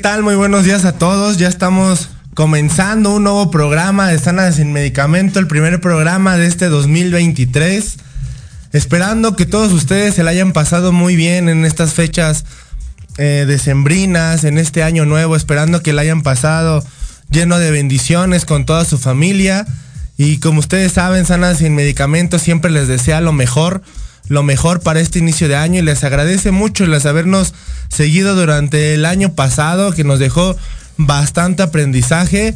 tal? Muy buenos días a todos. Ya estamos comenzando un nuevo programa de Sana sin Medicamento, el primer programa de este 2023. Esperando que todos ustedes se la hayan pasado muy bien en estas fechas eh, decembrinas, en este año nuevo, esperando que la hayan pasado lleno de bendiciones con toda su familia. Y como ustedes saben, Sana sin Medicamento siempre les desea lo mejor, lo mejor para este inicio de año y les agradece mucho el habernos seguido durante el año pasado que nos dejó bastante aprendizaje.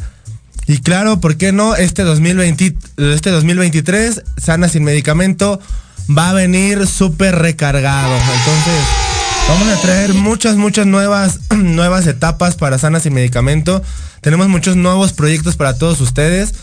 Y claro, ¿por qué no? Este, 2020, este 2023, Sana sin Medicamento, va a venir súper recargado. Entonces, vamos a traer muchas, muchas nuevas, nuevas etapas para Sana sin Medicamento. Tenemos muchos nuevos proyectos para todos ustedes.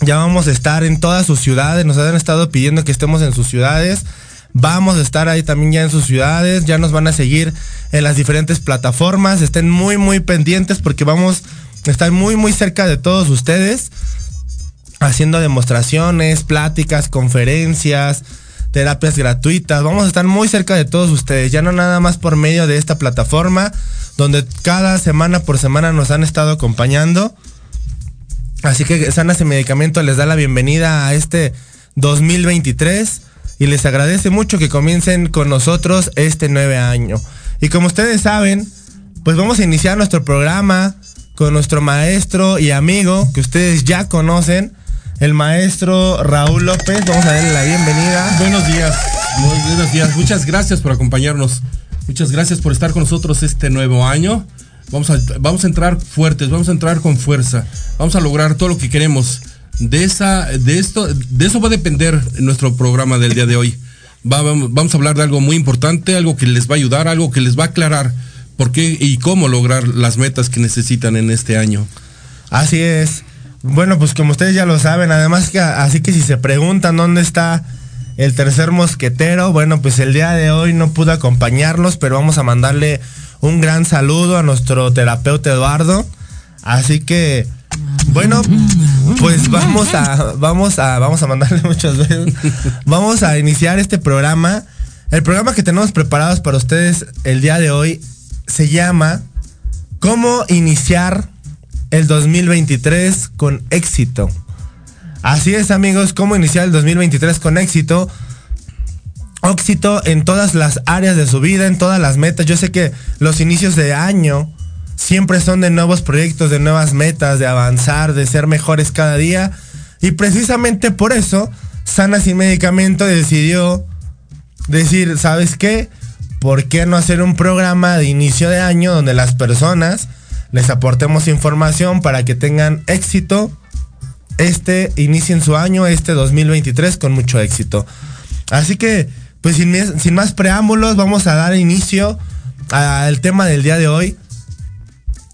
Ya vamos a estar en todas sus ciudades. Nos han estado pidiendo que estemos en sus ciudades. Vamos a estar ahí también ya en sus ciudades. Ya nos van a seguir en las diferentes plataformas. Estén muy, muy pendientes porque vamos a estar muy, muy cerca de todos ustedes. Haciendo demostraciones, pláticas, conferencias, terapias gratuitas. Vamos a estar muy cerca de todos ustedes. Ya no nada más por medio de esta plataforma. Donde cada semana por semana nos han estado acompañando. Así que Sanas y Medicamento les da la bienvenida a este 2023 y les agradece mucho que comiencen con nosotros este nueve año. Y como ustedes saben, pues vamos a iniciar nuestro programa con nuestro maestro y amigo que ustedes ya conocen, el maestro Raúl López. Vamos a darle la bienvenida. Buenos días, muy buenos días. Muchas gracias por acompañarnos. Muchas gracias por estar con nosotros este nuevo año. Vamos a, vamos a entrar fuertes, vamos a entrar con fuerza. Vamos a lograr todo lo que queremos. De esa, de esto, de eso va a depender nuestro programa del día de hoy. Va- vamos, vamos a hablar de algo muy importante, algo que les va a ayudar, algo que les va a aclarar por qué y cómo lograr las metas que necesitan en este año. Así es. Bueno, pues como ustedes ya lo saben, además que así que si se preguntan dónde está el tercer mosquetero, bueno, pues el día de hoy no pudo acompañarnos, pero vamos a mandarle un gran saludo a nuestro terapeuta Eduardo. Así que bueno, pues vamos a vamos a vamos a mandarle muchos besos. Vamos a iniciar este programa. El programa que tenemos preparados para ustedes el día de hoy se llama ¿Cómo iniciar el 2023 con éxito? Así es amigos, ¿cómo iniciar el 2023 con éxito? Éxito en todas las áreas de su vida, en todas las metas. Yo sé que los inicios de año siempre son de nuevos proyectos, de nuevas metas, de avanzar, de ser mejores cada día. Y precisamente por eso, Sana Sin Medicamento decidió decir, ¿sabes qué? ¿Por qué no hacer un programa de inicio de año donde las personas les aportemos información para que tengan éxito? Este, inicien su año, este 2023 con mucho éxito. Así que, pues sin, sin más preámbulos, vamos a dar inicio al tema del día de hoy.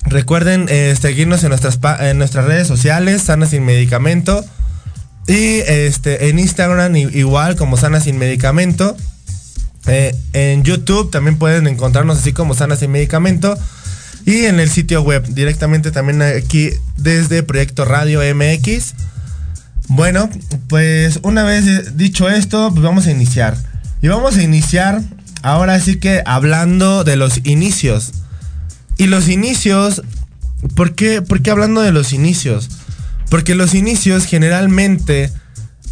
Recuerden eh, seguirnos en nuestras, en nuestras redes sociales, Sana Sin Medicamento. Y este, en Instagram igual como Sana Sin Medicamento. Eh, en YouTube también pueden encontrarnos así como Sanas y Medicamento. Y en el sitio web, directamente también aquí desde Proyecto Radio MX. Bueno, pues una vez dicho esto, pues vamos a iniciar. Y vamos a iniciar ahora sí que hablando de los inicios. Y los inicios, ¿por qué, ¿por qué hablando de los inicios? Porque los inicios generalmente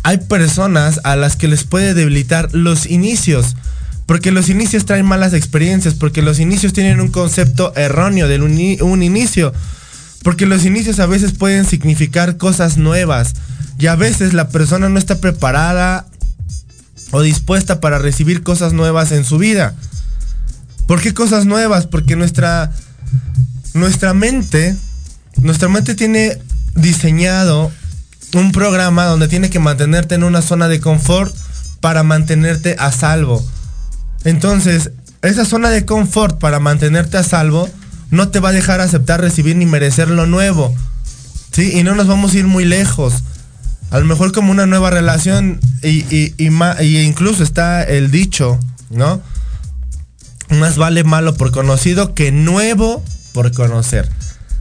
hay personas a las que les puede debilitar los inicios. Porque los inicios traen malas experiencias, porque los inicios tienen un concepto erróneo de un, ini- un inicio. Porque los inicios a veces pueden significar cosas nuevas. Y a veces la persona no está preparada o dispuesta para recibir cosas nuevas en su vida. ¿Por qué cosas nuevas? Porque nuestra, nuestra mente, nuestra mente tiene diseñado un programa donde tiene que mantenerte en una zona de confort para mantenerte a salvo. Entonces, esa zona de confort para mantenerte a salvo no te va a dejar aceptar, recibir ni merecer lo nuevo. ¿Sí? Y no nos vamos a ir muy lejos. A lo mejor como una nueva relación y, y- y y incluso está el dicho, ¿no? Más vale malo por conocido que nuevo por conocer.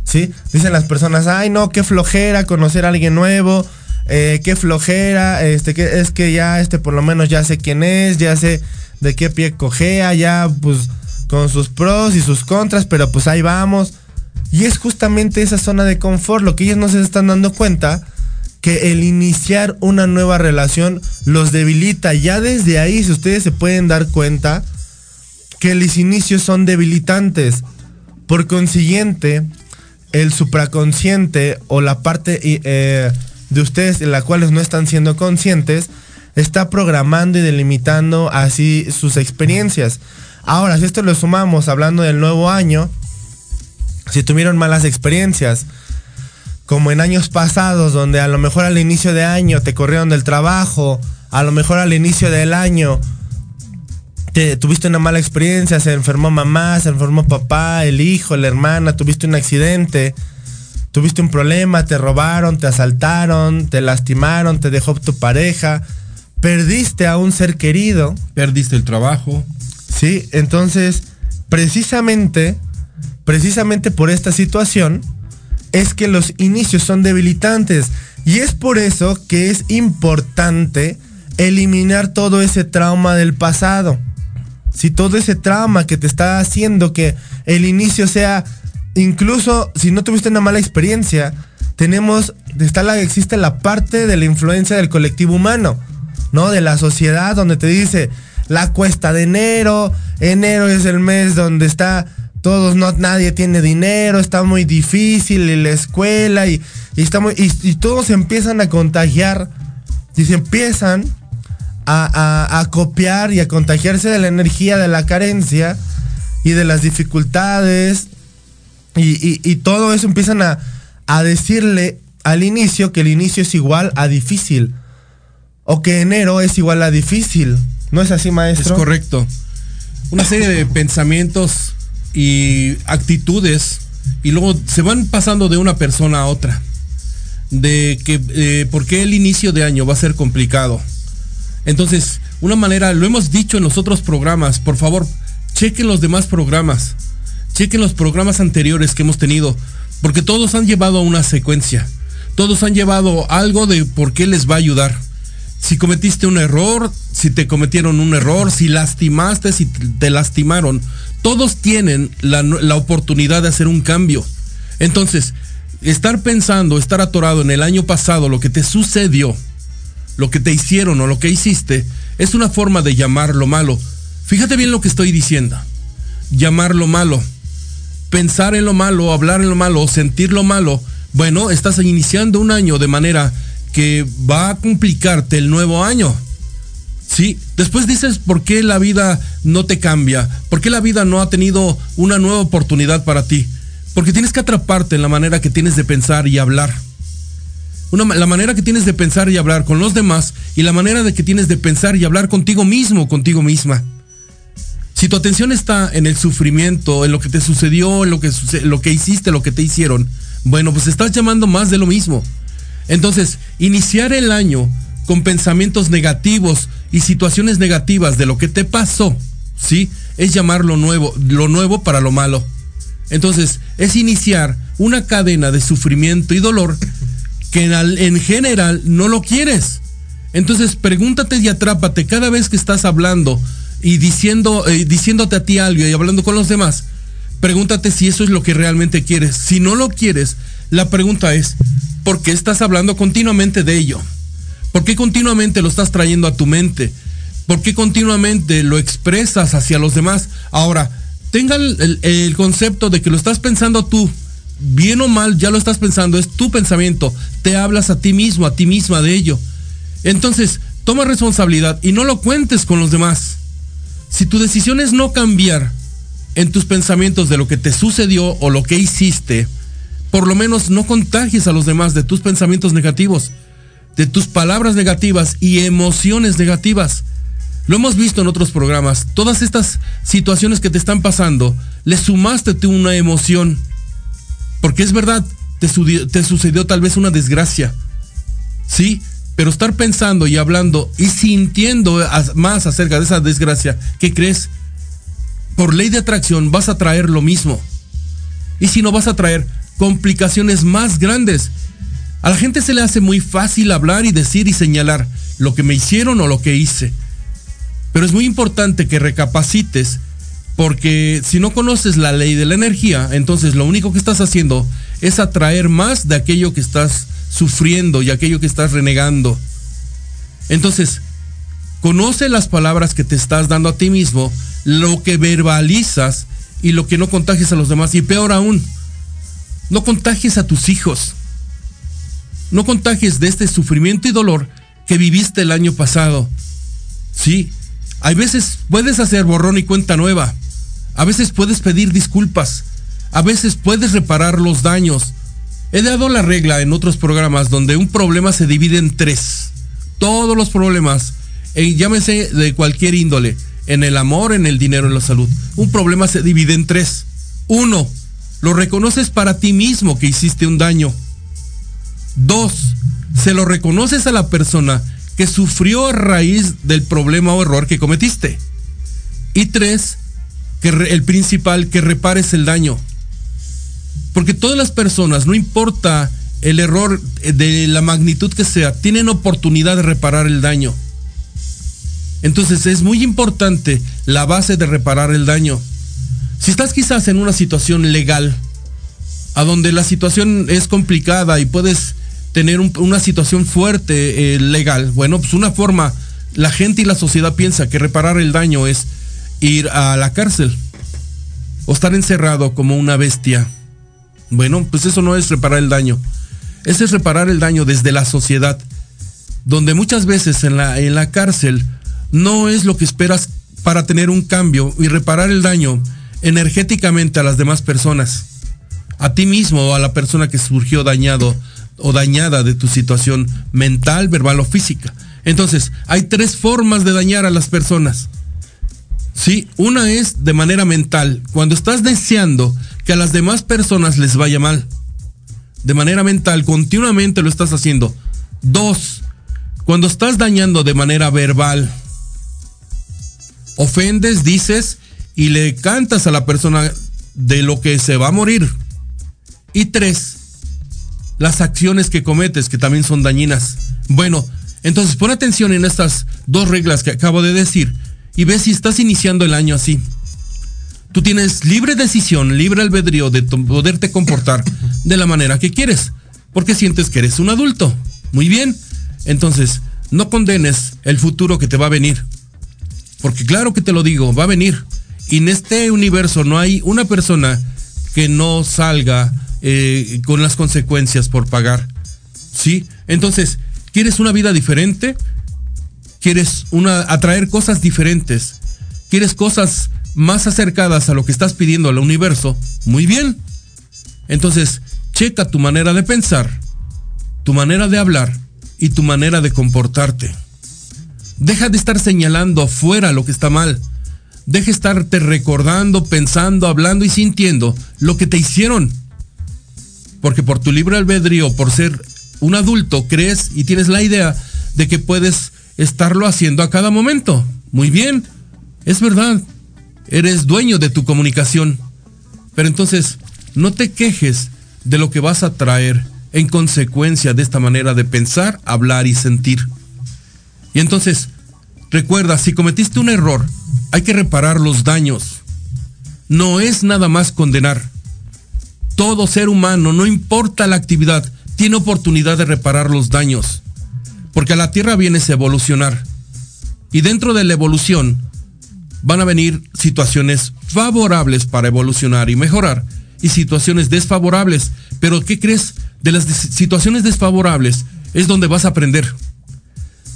¿Sí? Dicen las personas, ay no, qué flojera conocer a alguien nuevo, eh, qué flojera, este, que es que ya, este, por lo menos ya sé quién es, ya sé de qué pie cojea, ya, pues, con sus pros y sus contras, pero pues ahí vamos. Y es justamente esa zona de confort, lo que ellos no se están dando cuenta, que el iniciar una nueva relación los debilita. Ya desde ahí, si ustedes se pueden dar cuenta, que los inicios son debilitantes. Por consiguiente, el supraconsciente o la parte eh, de ustedes en la cuales no están siendo conscientes está programando y delimitando así sus experiencias. Ahora, si esto lo sumamos hablando del nuevo año, si tuvieron malas experiencias, como en años pasados, donde a lo mejor al inicio de año te corrieron del trabajo, a lo mejor al inicio del año te, tuviste una mala experiencia, se enfermó mamá, se enfermó papá, el hijo, la hermana, tuviste un accidente, tuviste un problema, te robaron, te asaltaron, te lastimaron, te dejó tu pareja, perdiste a un ser querido, Perdiste el trabajo. ¿sí? Entonces, precisamente, precisamente por esta situación, es que los inicios son debilitantes. Y es por eso que es importante eliminar todo ese trauma del pasado. Si todo ese trauma que te está haciendo que el inicio sea, incluso si no tuviste una mala experiencia, tenemos, está la, existe la parte de la influencia del colectivo humano, ¿no? De la sociedad donde te dice la cuesta de enero, enero es el mes donde está todos, no, nadie tiene dinero, está muy difícil y la escuela y, y está y- todos empiezan a contagiar y se empiezan a, a- a copiar y a contagiarse de la energía de la carencia y de las dificultades y, y- todo eso empiezan a, a decirle al inicio que el inicio es igual a difícil o que enero es igual a difícil. ¿No es así, Es maestro? correcto. Una serie de pensamientos y actitudes y luego se van pasando de una persona a otra. De que eh, por qué el inicio de año va a ser complicado. Entonces, una manera, lo hemos dicho en los otros programas, por favor, chequen los demás programas. Chequen los programas anteriores que hemos tenido, porque todos han llevado a una secuencia. Todos han llevado algo de por qué les va a ayudar. Si cometiste un error, si te cometieron un error, si lastimaste, si te lastimaron, todos tienen la, oportunidad de hacer un cambio. Entonces, estar pensando, estar atorado en el año pasado, lo que te sucedió, lo que te hicieron o lo que hiciste, es una forma de llamar lo malo. Fíjate bien lo que estoy diciendo. Llamar lo malo. Pensar en lo malo, hablar en lo malo, sentir lo malo. Bueno, estás iniciando un año de manera que va a complicarte el nuevo año. Sí, después dices por qué la vida no te cambia, por qué la vida no ha tenido una nueva oportunidad para ti. Porque tienes que atraparte en la manera que tienes de pensar y hablar. La manera que tienes de pensar y hablar con los demás y la manera de que tienes de pensar y hablar contigo mismo, contigo misma. Si tu atención está en el sufrimiento, en lo que te sucedió, en lo que, lo que hiciste, lo que te hicieron, bueno, pues estás llamando más de lo mismo. Entonces, iniciar el año con pensamientos negativos y situaciones negativas de lo que te pasó, ¿sí? Es llamar lo nuevo, lo nuevo para lo malo. Entonces, es iniciar una cadena de sufrimiento y dolor que en, al- en general no lo quieres. Entonces, pregúntate y atrápate cada vez que estás hablando y diciendo, eh, diciéndote a ti algo y hablando con los demás. Pregúntate si eso es lo que realmente quieres. Si no lo quieres, la pregunta es, ¿por qué estás hablando continuamente de ello? ¿Por qué continuamente lo estás trayendo a tu mente? ¿Por qué continuamente lo expresas hacia los demás? Ahora, tenga el, el- el concepto de que lo estás pensando tú, bien o mal, ya lo estás pensando, es tu pensamiento, te hablas a ti mismo, a ti misma de ello. Entonces, toma responsabilidad y no lo cuentes con los demás. Si tu decisión es no cambiar en tus pensamientos de lo que te sucedió o lo que hiciste, por lo menos no contagies a los demás de tus pensamientos negativos, de tus palabras negativas y emociones negativas. Lo hemos visto en otros programas. Todas estas situaciones que te están pasando, le sumaste tú una emoción. Porque es verdad, te, sudi- te sucedió tal vez una desgracia. Sí, pero estar pensando y hablando y sintiendo más acerca de esa desgracia, ¿qué crees? Por ley de atracción vas a traer lo mismo. Y si no vas a traer complicaciones más grandes. A la gente se le hace muy fácil hablar y decir y señalar lo que me hicieron o lo que hice. Pero es muy importante que recapacites porque si no conoces la ley de la energía, entonces lo único que estás haciendo es atraer más de aquello que estás sufriendo y aquello que estás renegando. Entonces, conoce las palabras que te estás dando a ti mismo, lo que verbalizas y lo que no contagies a los demás. Y peor aún, no contagies a tus hijos. No contagies de este sufrimiento y dolor que viviste el año pasado. Sí, hay veces puedes hacer borrón y cuenta nueva. A veces puedes pedir disculpas. A veces puedes reparar los daños. He dado la regla en otros programas donde un problema se divide en tres. Todos los problemas, eh, llámese de cualquier índole, en el amor, en el dinero, en la salud. Un problema se divide en tres. Uno, lo reconoces para ti mismo que hiciste un daño. Dos, se lo reconoces a la persona que sufrió a raíz del problema o error que cometiste. Y tres, que el principal, que repares el daño. Porque todas las personas, no importa el error eh, de la magnitud que sea, tienen oportunidad de reparar el daño. Entonces es muy importante la base de reparar el daño. Si estás quizás en una situación legal, a donde la situación es complicada y puedes tener un- una situación fuerte eh, legal, bueno, pues una forma, la gente y la sociedad piensa que reparar el daño es ir a la cárcel o estar encerrado como una bestia. Bueno, pues eso no es reparar el daño. Eso es reparar el daño desde la sociedad, donde muchas veces en la, en la cárcel no es lo que esperas para tener un cambio y reparar el daño energéticamente a las demás personas, a ti mismo o a la persona que surgió dañado o dañada de tu situación mental, verbal o física. Entonces, hay tres formas de dañar a las personas. Sí, una es de manera mental, cuando estás deseando que a las demás personas les vaya mal. De manera mental, continuamente lo estás haciendo. Dos, cuando estás dañando de manera verbal. Ofendes, dices y le cantas a la persona de lo que se va a morir. Y tres, las acciones que cometes que también son dañinas. Bueno, entonces pon atención en estas dos reglas que acabo de decir y ve si estás iniciando el año así. Tú tienes libre decisión, libre albedrío de poderte comportar de la manera que quieres, porque sientes que eres un adulto. Muy bien, entonces no condenes el futuro que te va a venir, porque claro que te lo digo, va a venir. Y en este universo no hay una persona que no salga eh, con las consecuencias por pagar. ¿Sí? Entonces, ¿quieres una vida diferente? ¿Quieres una, atraer cosas diferentes? ¿Quieres cosas más acercadas a lo que estás pidiendo al universo? Muy bien. Entonces, checa tu manera de pensar, tu manera de hablar y tu manera de comportarte. Deja de estar señalando afuera lo que está mal. Deja de estarte recordando, pensando, hablando y sintiendo lo que te hicieron. Porque por tu libre albedrío, por ser un adulto, crees y tienes la idea de que puedes estarlo haciendo a cada momento. Muy bien, es verdad, eres dueño de tu comunicación. Pero entonces, no te quejes de lo que vas a traer en consecuencia de esta manera de pensar, hablar y sentir. Y entonces, recuerda, si cometiste un error, hay que reparar los daños. No es nada más condenar. Todo ser humano, no importa la actividad, tiene oportunidad de reparar los daños. Porque a la Tierra vienes a evolucionar. Y dentro de la evolución van a venir situaciones favorables para evolucionar y mejorar y situaciones desfavorables. Pero ¿qué crees? De las situaciones desfavorables es donde vas a aprender.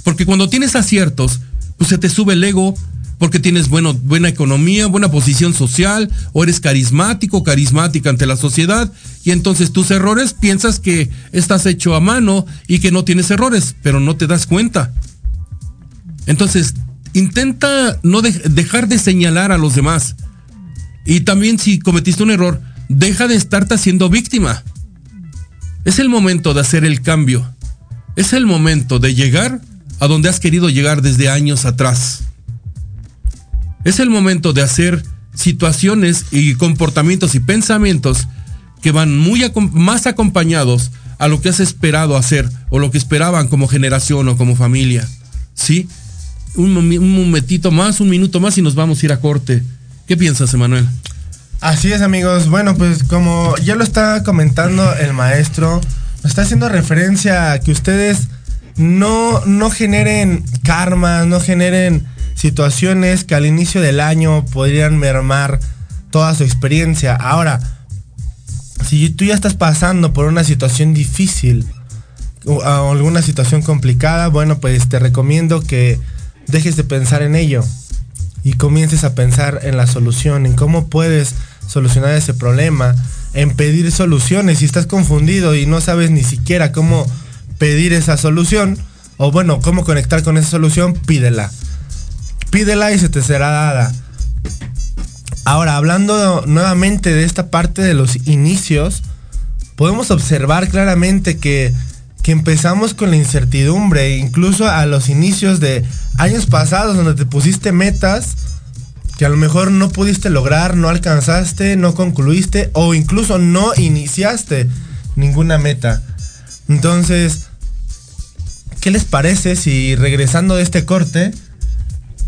Porque cuando tienes aciertos, pues se te sube el ego, porque tienes bueno, buena economía, buena posición social, o eres carismático, carismática ante la sociedad, y entonces tus errores piensas que estás hecho a mano y que no tienes errores, pero no te das cuenta. Entonces, intenta no de- dejar de señalar a los demás. Y también si cometiste un error, deja de estarte haciendo víctima. Es el momento de hacer el cambio. Es el momento de llegar a donde has querido llegar desde años atrás. Es el momento de hacer situaciones y comportamientos y pensamientos que van muy más acompañados a lo que has esperado hacer o lo que esperaban como generación o como familia. ¿Sí? Un, momentito más, un minuto más y nos vamos a ir a corte. ¿Qué piensas, Emanuel? Así es, amigos. Bueno, pues como ya lo está comentando el maestro, nos está haciendo referencia a que ustedes no, no generen karma, no generen situaciones que al inicio del año podrían mermar toda su experiencia. Ahora, si tú ya estás pasando por una situación difícil o alguna situación complicada, bueno, pues te recomiendo que dejes de pensar en ello y comiences a pensar en la solución, en cómo puedes solucionar ese problema, en pedir soluciones. Si estás confundido y no sabes ni siquiera cómo pedir esa solución, o bueno, cómo conectar con esa solución, pídela. Pídela y se te será dada. Ahora, hablando nuevamente de esta parte de los inicios, podemos observar claramente que, que empezamos con la incertidumbre, incluso a los inicios de años pasados donde te pusiste metas que a lo mejor no pudiste lograr, no alcanzaste, no concluiste o incluso no iniciaste ninguna meta. Entonces, ¿qué les parece si regresando de este corte,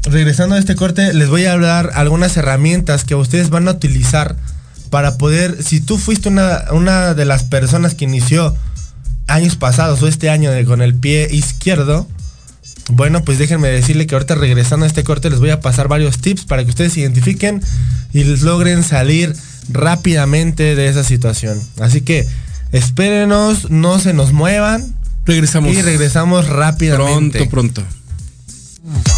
regresando de este corte, les voy a hablar algunas herramientas que ustedes van a utilizar para poder, si tú fuiste una, una de las personas que inició años pasados o este año de- con el pie izquierdo, bueno, pues déjenme decirle que ahorita regresando a este corte les voy a pasar varios tips para que ustedes se identifiquen y les logren salir rápidamente de esa situación. Así que espérenos, no se nos muevan Regresamos y regresamos rápidamente. pronto, pronto.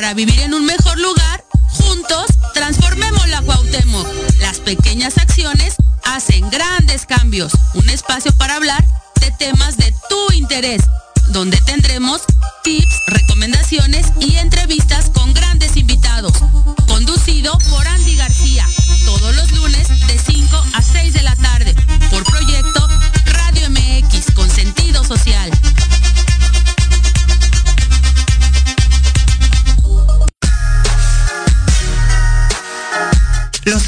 Para vivir en un mejor lugar, juntos transformemos la Cuauhtémoc. Las pequeñas acciones hacen grandes cambios. Un espacio para hablar de temas de tu interés, donde tendremos tips, recomendaciones y entrevistas con grandes invitados. Conducido por Andy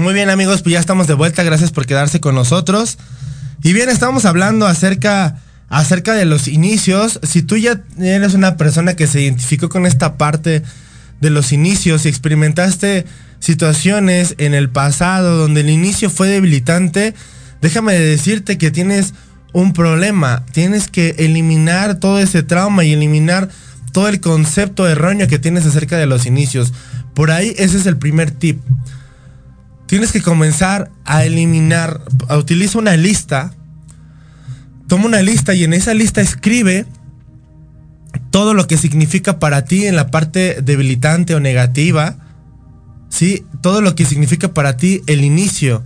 Muy bien amigos, pues ya estamos de vuelta, gracias por quedarse con nosotros. Y bien, estamos hablando acerca, acerca de los inicios. Si tú ya eres una persona que se identificó con esta parte de los inicios y experimentaste situaciones en el pasado donde el inicio fue debilitante, déjame decirte que tienes un problema. Tienes que eliminar todo ese trauma y eliminar todo el concepto erróneo que tienes acerca de los inicios. Por ahí ese es el primer tip. Tienes que comenzar a eliminar, utiliza una lista, toma una lista y en esa lista escribe todo lo que significa para ti en la parte debilitante o negativa, ¿sí? Todo lo que significa para ti el inicio,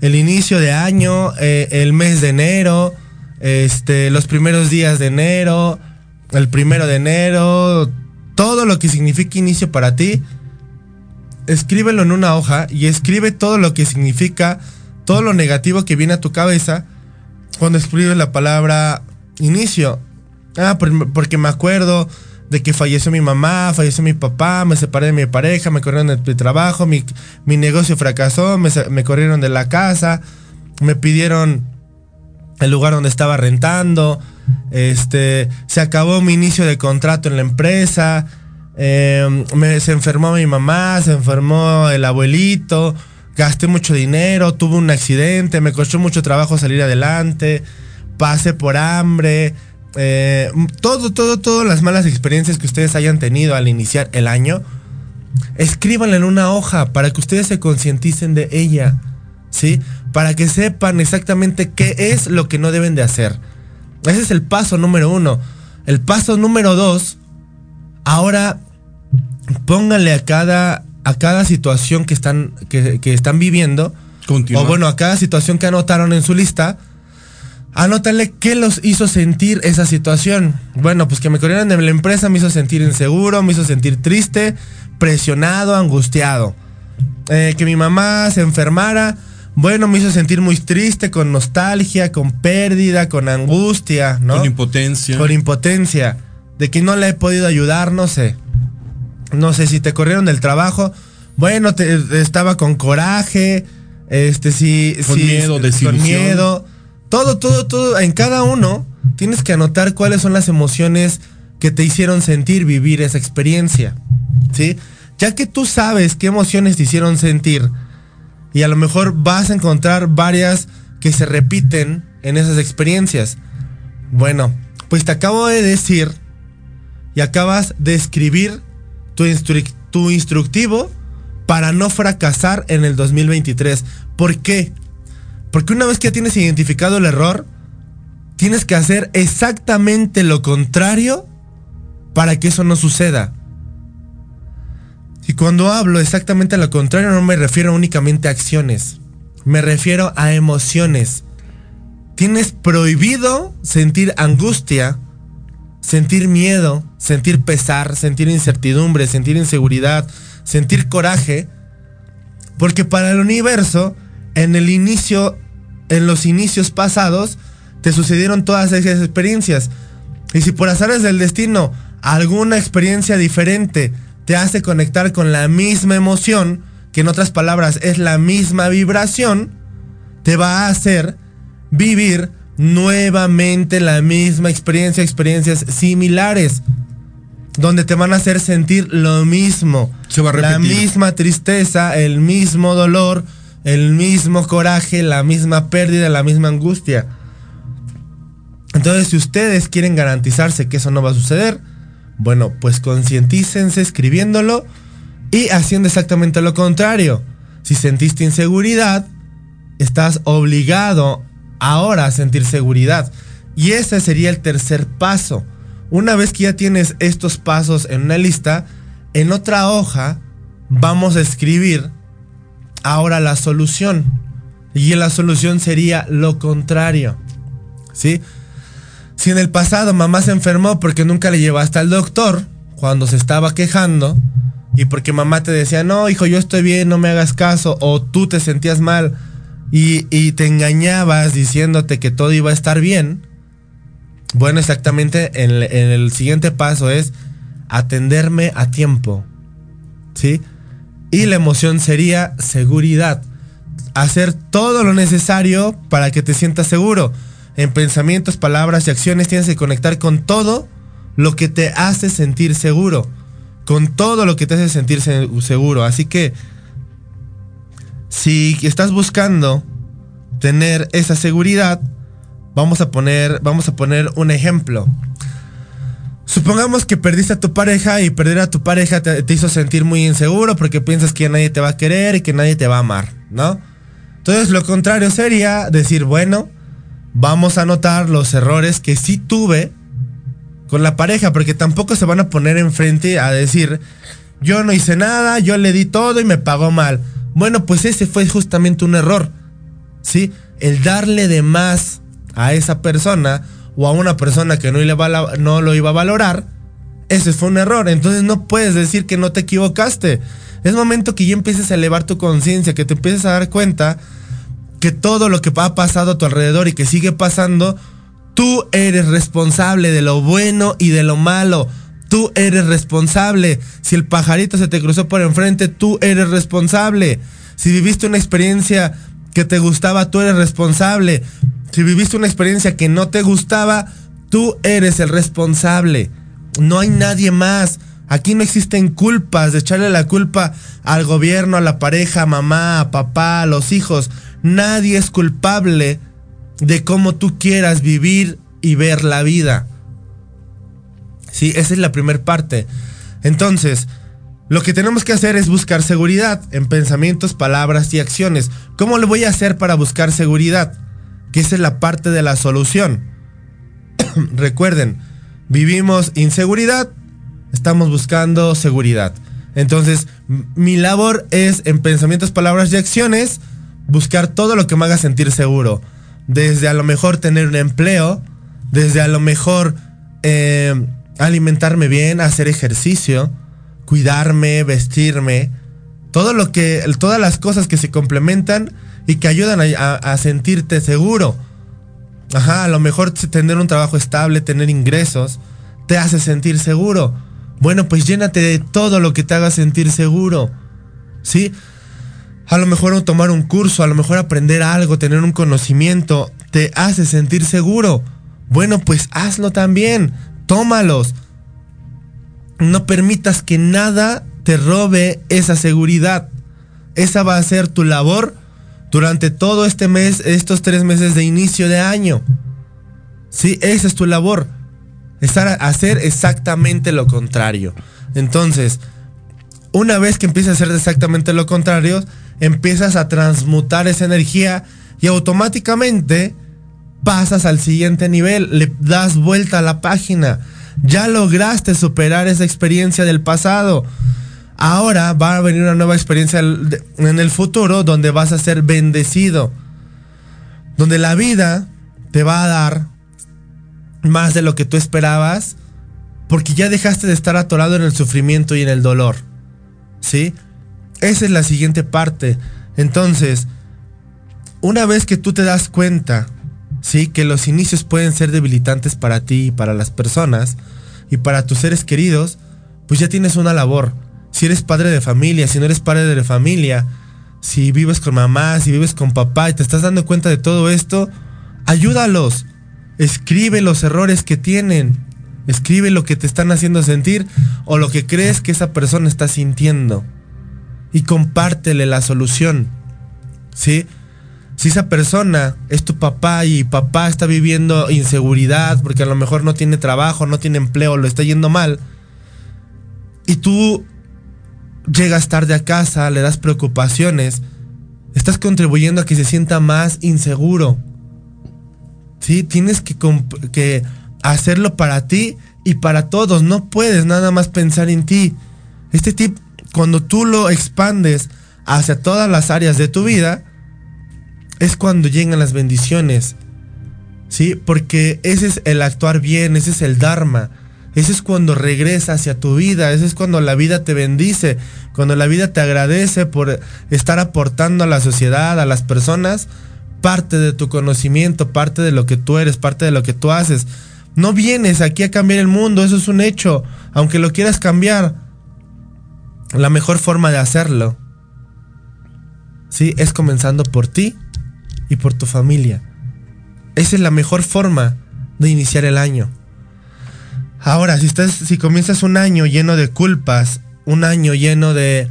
el inicio de año, eh, el mes de enero, este, los primeros días de enero, el primero de enero, todo lo que significa inicio para ti, escríbelo en una hoja y escribe todo lo que significa, todo lo negativo que viene a tu cabeza cuando escribes la palabra inicio. Ah, por- porque me acuerdo de que falleció mi mamá, falleció mi papá, me separé de mi pareja, me corrieron de mi trabajo, mi, mi negocio fracasó, me, me corrieron de la casa, me pidieron el lugar donde estaba rentando, este, se acabó mi inicio de contrato en la empresa, eh, me, se enfermó mi mamá, se enfermó el abuelito, gasté mucho dinero, tuve un accidente, me costó mucho trabajo salir adelante, pasé por hambre, eh, todo, todo, todas las malas experiencias que ustedes hayan tenido al iniciar el año, escríbanla en una hoja para que ustedes se concienticen de ella, ¿sí? Para que sepan exactamente qué es lo que no deben de hacer. Ese es el paso número uno. El paso número dos, ahora pónganle a cada, a cada situación que están, que, que están viviendo, o bueno, a cada situación que anotaron en su lista, anótale qué los hizo sentir esa situación. Bueno, pues que me corrieron de la empresa me hizo sentir inseguro, me hizo sentir triste, presionado, angustiado. Eh, que mi mamá se enfermara, bueno, me hizo sentir muy triste, con nostalgia, con pérdida, con angustia, ¿no? Con impotencia. Con impotencia. De que no le he podido ayudar, no sé. No sé si te corrieron del trabajo. Bueno, te- estaba con coraje. Este, sí. Con sí, miedo, Con desilusión. miedo. Todo, todo, todo. En cada uno tienes que anotar cuáles son las emociones que te hicieron sentir vivir esa experiencia. ¿Sí? Ya que tú sabes qué emociones te hicieron sentir. Y a lo mejor vas a encontrar varias que se repiten en esas experiencias. Bueno, pues te acabo de decir y acabas de escribir tu, instru- tu instructivo para no fracasar en el 2023. ¿Por qué? Porque una vez que tienes identificado el error, tienes que hacer exactamente lo contrario para que eso no suceda. Y cuando hablo exactamente lo contrario no me refiero únicamente a acciones, me refiero a emociones. Tienes prohibido sentir angustia, sentir miedo, sentir pesar, sentir incertidumbre, sentir inseguridad, sentir coraje, porque para el universo, en el inicio, en los inicios pasados, te sucedieron todas esas experiencias. Y si por azares del destino, alguna experiencia diferente te hace conectar con la misma emoción, que en otras palabras es la misma vibración, te va a hacer vivir nuevamente la misma experiencia, experiencias similares, donde te van a hacer sentir lo mismo. Se va a La misma tristeza, el mismo dolor, el mismo coraje, la misma pérdida, la misma angustia. Entonces, si ustedes quieren garantizarse que eso no va a suceder, bueno, pues concientícense escribiéndolo y haciendo exactamente lo contrario. Si sentiste inseguridad, estás obligado ahora sentir seguridad. Y ese sería el tercer paso. Una vez que ya tienes estos pasos en una lista, en otra hoja vamos a escribir ahora la solución. Y la solución sería lo contrario. ¿Sí? Si en el pasado mamá se enfermó porque nunca le llevaste al doctor cuando se estaba quejando y porque mamá te decía, no, hijo, yo estoy bien, no me hagas caso, o tú te sentías mal y, y te engañabas diciéndote que todo iba a estar bien, bueno, exactamente en, el- en el siguiente paso es atenderme a tiempo. ¿Sí? Y la emoción sería seguridad. Hacer todo lo necesario para que te sientas seguro. En pensamientos, palabras y acciones tienes que conectar con todo lo que te hace sentir seguro. Con todo lo que te hace sentir se- seguro. Así que si estás buscando tener esa seguridad, vamos a poner, vamos a poner un ejemplo. Supongamos que perdiste a tu pareja y perder a tu pareja te, te hizo sentir muy inseguro porque piensas que nadie te va a querer y que nadie te va a amar, ¿no? Entonces lo contrario sería decir, bueno, vamos a notar los errores que sí tuve con la pareja, porque tampoco se van a poner enfrente a decir, yo no hice nada, yo le di todo y me pagó mal. Bueno, pues ese fue justamente un error, ¿sí? El darle de más a esa persona o a una persona que no, le va no lo iba a valorar, ese fue un error. Entonces no puedes decir que no te equivocaste. Es momento que ya empieces a elevar tu conciencia, que te empieces a dar cuenta que todo lo que ha pasado a tu alrededor y que sigue pasando, tú eres responsable de lo bueno y de lo malo. Tú eres responsable. Si el pajarito se te cruzó por enfrente, tú eres responsable. Si viviste una experiencia que te gustaba, tú eres responsable. Si viviste una experiencia que no te gustaba, tú eres el responsable. No hay nadie más. Aquí no existen culpas de echarle la culpa al gobierno, a la pareja, a mamá, a papá, a los hijos. Nadie es culpable de cómo tú quieras vivir y ver la vida. Sí, esa es la primera parte. Entonces, lo que tenemos que hacer es buscar seguridad en pensamientos, palabras y acciones. ¿Cómo le voy a hacer para buscar seguridad? Que esa es la parte de la solución. Recuerden, vivimos inseguridad, estamos buscando seguridad. Entonces, mi labor es en pensamientos, palabras y acciones buscar todo lo que me haga sentir seguro. Desde a lo mejor tener un empleo, desde a lo mejor eh, alimentarme bien, hacer ejercicio, cuidarme, vestirme, todo lo que, todas las cosas que se complementan y que ayudan a, sentirte seguro. Ajá, a lo mejor tener un trabajo estable, tener ingresos, te hace sentir seguro. Bueno, pues llénate de todo lo que te haga sentir seguro. ¿Sí? A lo mejor tomar un curso, a lo mejor aprender algo, tener un conocimiento, te hace sentir seguro. Bueno, pues hazlo también. Tómalos. No permitas que nada te robe esa seguridad. Esa va a ser tu labor durante todo este mes, estos tres meses de inicio de año. Sí, esa es tu labor. Estar a hacer exactamente lo contrario. Entonces, una vez que empiezas a hacer exactamente lo contrario, empiezas a transmutar esa energía y automáticamente pasas al siguiente nivel, le das vuelta a la página. Ya lograste superar esa experiencia del pasado. Ahora va a venir una nueva experiencia en el futuro donde vas a ser bendecido. Donde la vida te va a dar más de lo que tú esperabas porque ya dejaste de estar atorado en el sufrimiento y en el dolor. ¿Sí? Esa es la siguiente parte. Entonces, una vez que tú te das cuenta, ¿sí? Que los inicios pueden ser debilitantes para ti y para las personas y para tus seres queridos, pues ya tienes una labor. Si eres padre de familia, si no eres padre de familia, si vives con mamá, si vives con papá y te estás dando cuenta de todo esto, ayúdalos. Escribe los errores que tienen. Escribe lo que te están haciendo sentir o lo que crees que esa persona está sintiendo. Y compártele la solución. ¿Sí? Si esa persona es tu papá y papá está viviendo inseguridad porque a lo mejor no tiene trabajo, no tiene empleo, lo está yendo mal, y tú llegas tarde a casa, le das preocupaciones, estás contribuyendo a que se sienta más inseguro. ¿sí? Tienes que, que hacerlo para ti y para todos. No puedes nada más pensar en ti. Este tip, cuando tú lo expandes hacia todas las áreas de tu vida, es cuando llegan las bendiciones. ¿Sí? Porque ese es el actuar bien, ese es el Dharma. Ese es cuando regresa hacia tu vida, ese es cuando la vida te bendice, cuando la vida te agradece por estar aportando a la sociedad, a las personas, parte de tu conocimiento, parte de lo que tú eres, parte de lo que tú haces. No vienes aquí a cambiar el mundo, eso es un hecho. Aunque lo quieras cambiar, la mejor forma de hacerlo, sí, es comenzando por ti y por tu familia. Esa es la mejor forma de iniciar el año. Ahora, si estás, si comienzas un año lleno de culpas, un año lleno de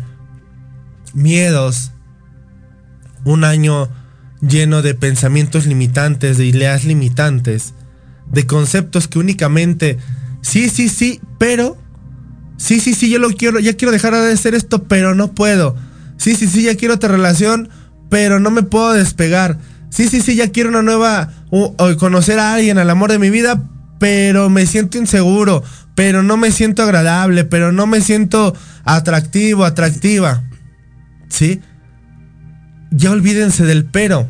miedos, un año lleno de pensamientos limitantes, de ideas limitantes, de conceptos que únicamente sí, sí, sí, pero sí, sí, sí, yo lo quiero, ya quiero dejar de hacer esto, pero no puedo. Sí, sí, sí, ya quiero otra relación, pero no me puedo despegar. Sí, sí, sí, ya quiero una nueva o, conocer a alguien, al amor de mi vida, pero me siento inseguro, pero no me siento agradable, pero no me siento atractivo, atractiva. ¿Sí? Ya olvídense del pero.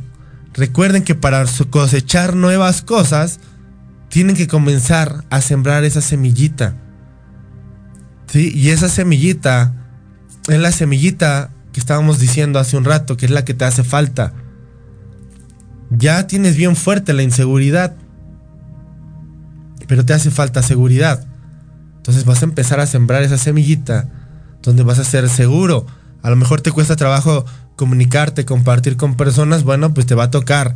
Recuerden que para cosechar nuevas cosas, tienen que comenzar a sembrar esa semillita. ¿Sí? Y esa semillita es la semillita que estábamos diciendo hace un rato, que es la que te hace falta. Ya tienes bien fuerte la inseguridad, pero te hace falta seguridad. Entonces vas a empezar a sembrar esa semillita donde vas a ser seguro. A lo mejor te cuesta trabajo comunicarte, compartir con personas. Bueno, pues te va a tocar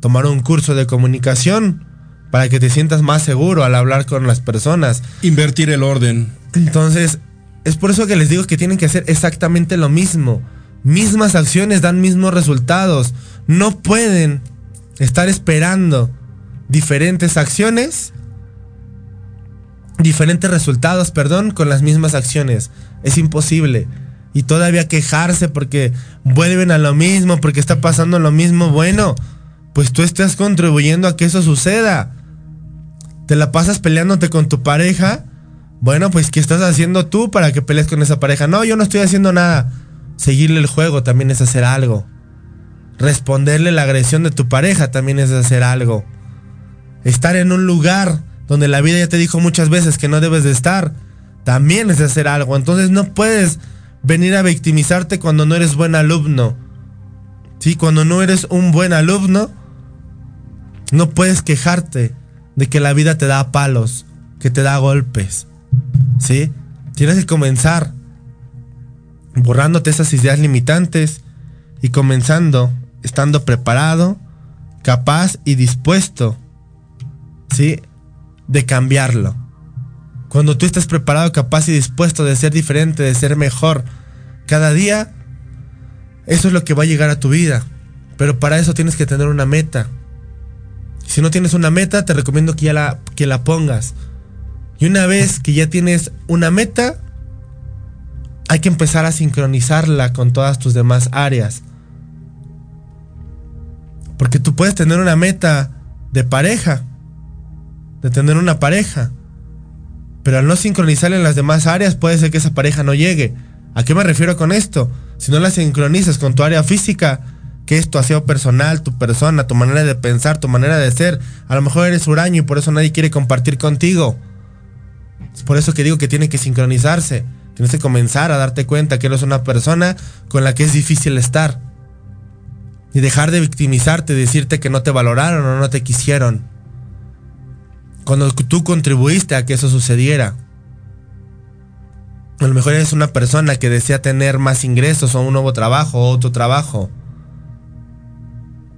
tomar un curso de comunicación para que te sientas más seguro al hablar con las personas. Invertir el orden. Entonces, es por eso que les digo que tienen que hacer exactamente lo mismo. Mismas acciones dan mismos resultados. No pueden estar esperando diferentes acciones, diferentes resultados, perdón, con las mismas acciones. Es imposible. Y todavía quejarse porque vuelven a lo mismo, porque está pasando lo mismo. Bueno, pues tú estás contribuyendo a que eso suceda. Te la pasas peleándote con tu pareja. Bueno, pues ¿qué estás haciendo tú para que pelees con esa pareja? No, yo no estoy haciendo nada. Seguirle el juego también es hacer algo. Responderle la agresión de tu pareja también es hacer algo. Estar en un lugar donde la vida ya te dijo muchas veces que no debes de estar, también es hacer algo. Entonces no puedes venir a victimizarte cuando no eres buen alumno. Sí, cuando no eres un buen alumno, no puedes quejarte de que la vida te da palos, que te da golpes. ¿Sí? Tienes que comenzar borrándote esas ideas limitantes y comenzando estando preparado, capaz y dispuesto, ¿sí? De cambiarlo. Cuando tú estás preparado, capaz y dispuesto de ser diferente, de ser mejor cada día, eso es lo que va a llegar a tu vida. Pero para eso tienes que tener una meta. Si no tienes una meta, te recomiendo que ya la, que la pongas. Y una vez que ya tienes una meta, hay que empezar a sincronizarla con todas tus demás áreas. Porque tú puedes tener una meta de pareja, de tener una pareja, pero al no sincronizarla en las demás áreas puede ser que esa pareja no llegue. ¿A qué me refiero con esto? Si no la sincronizas con tu área física, que es tu aseo personal, tu persona, tu manera de pensar, tu manera de ser, a lo mejor eres huraño y por eso nadie quiere compartir contigo. Es por eso que digo que tiene que sincronizarse. Tienes que comenzar a darte cuenta que eres una persona con la que es difícil estar. Y dejar de victimizarte, decirte que no te valoraron o no te quisieron. Cuando tú contribuiste a que eso sucediera. A lo mejor eres una persona que desea tener más ingresos o un nuevo trabajo o otro trabajo.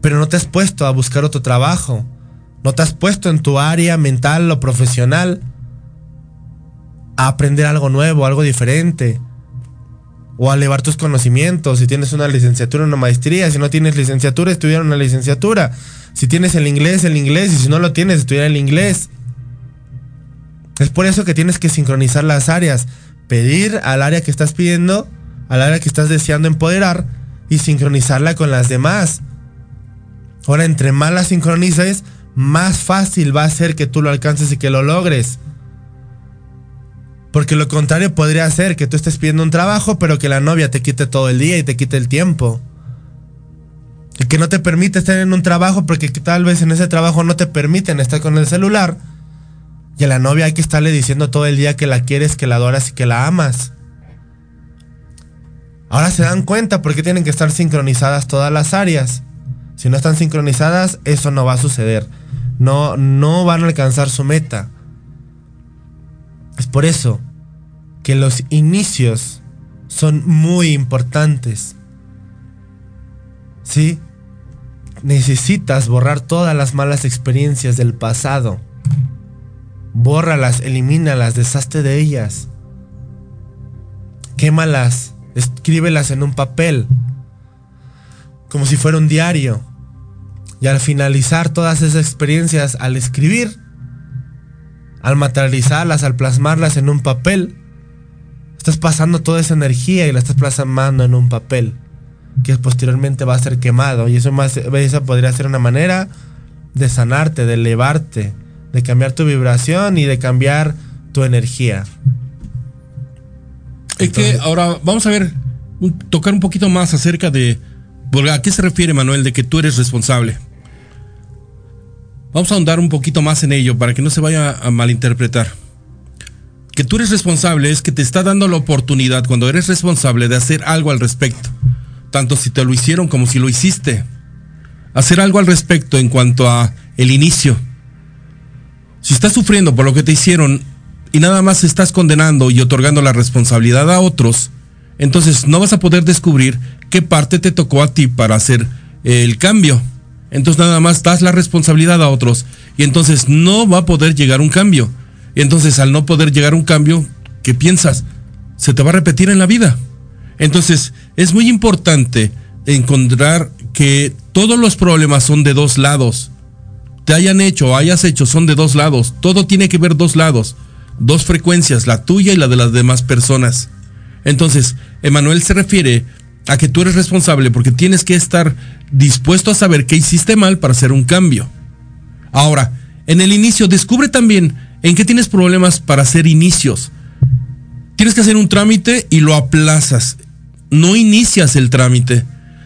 Pero no te has puesto a buscar otro trabajo. No te has puesto en tu área mental o profesional a aprender algo nuevo, algo diferente. O a elevar tus conocimientos. Si tienes una licenciatura, una maestría. Si no tienes licenciatura, estudiar una licenciatura. Si tienes el inglés, el inglés. Y si no lo tienes, estudiar el inglés. Es por eso que tienes que sincronizar las áreas. Pedir al área que estás pidiendo, al área que estás deseando empoderar y sincronizarla con las demás. Ahora, entre más la sincronices, más fácil va a ser que tú lo alcances y que lo logres. Porque lo contrario podría ser que tú estés pidiendo un trabajo, pero que la novia te quite todo el día y te quite el tiempo. Y que no te permite estar en un trabajo porque tal vez en ese trabajo no te permiten estar con el celular. Y a la novia hay que estarle diciendo todo el día que la quieres, que la adoras y que la amas. Ahora se dan cuenta porque tienen que estar sincronizadas todas las áreas. Si no están sincronizadas, eso no va a suceder. No, no van a alcanzar su meta. Es por eso que los inicios son muy importantes. ¿Sí? Necesitas borrar todas las malas experiencias del pasado. Bórralas, elimínalas, deshazte de ellas. Quémalas, escríbelas en un papel. Como si fuera un diario. Y al finalizar todas esas experiencias, al escribir, al materializarlas, al plasmarlas en un papel, estás pasando toda esa energía y la estás plasmando en un papel que posteriormente va a ser quemado y eso más podría ser una manera de sanarte, de elevarte, de cambiar tu vibración y de cambiar tu energía. Es que ahora vamos a ver, un- tocar un poquito más acerca de, ¿a qué se refiere Manuel de que tú eres responsable? Vamos a ahondar un poquito más en ello para que no se vaya a malinterpretar. Que tú eres responsable es que te está dando la oportunidad cuando eres responsable de hacer algo al respecto. Tanto si te lo hicieron como si lo hiciste. Hacer algo al respecto en cuanto a el inicio. Si estás sufriendo por lo que te hicieron y nada más estás condenando y otorgando la responsabilidad a otros, entonces no vas a poder descubrir qué parte te tocó a ti para hacer el cambio. Entonces nada más das la responsabilidad a otros y entonces no va a poder llegar un cambio. Y entonces al no poder llegar un cambio, ¿qué piensas? Se te va a repetir en la vida. Entonces es muy importante encontrar que todos los problemas son de dos lados te hayan hecho o hayas hecho son de dos lados. Todo tiene que ver dos lados. Dos frecuencias, la tuya y la de las demás personas. Entonces, Emanuel se refiere a que tú eres responsable porque tienes que estar dispuesto a saber qué hiciste mal para hacer un cambio. Ahora, en el inicio, descubre también en qué tienes problemas para hacer inicios. Tienes que hacer un trámite y lo aplazas. No inicias el trámite.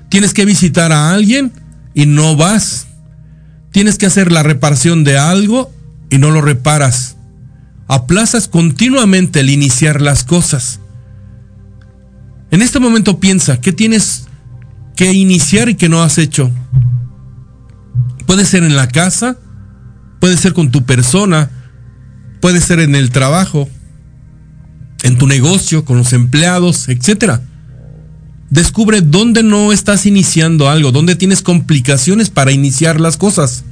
Tienes que visitar a alguien y no vas. Tienes que hacer la reparación de algo y no lo reparas. Aplazas continuamente el iniciar las cosas. En este momento piensa, ¿qué tienes que iniciar y que no has hecho? Puede ser en la casa, puede ser con tu persona, puede ser en el trabajo, en tu negocio, con los empleados, etcétera. Descubre dónde no estás iniciando algo, dónde tienes complicaciones para iniciar las cosas.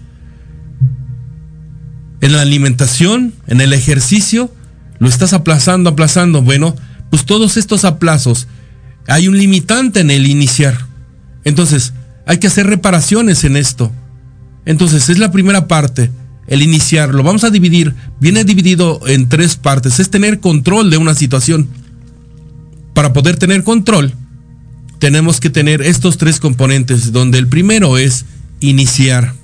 En la alimentación, en el ejercicio, lo estás aplazando, aplazando. Bueno, pues todos estos aplazos, hay un limitante en el iniciar. Entonces, hay que hacer reparaciones en esto. Entonces, es la primera parte, el iniciar. Lo vamos a dividir, viene dividido en tres partes. Es tener control de una situación. Para poder tener control, tenemos que tener estos tres componentes, donde el primero es iniciar.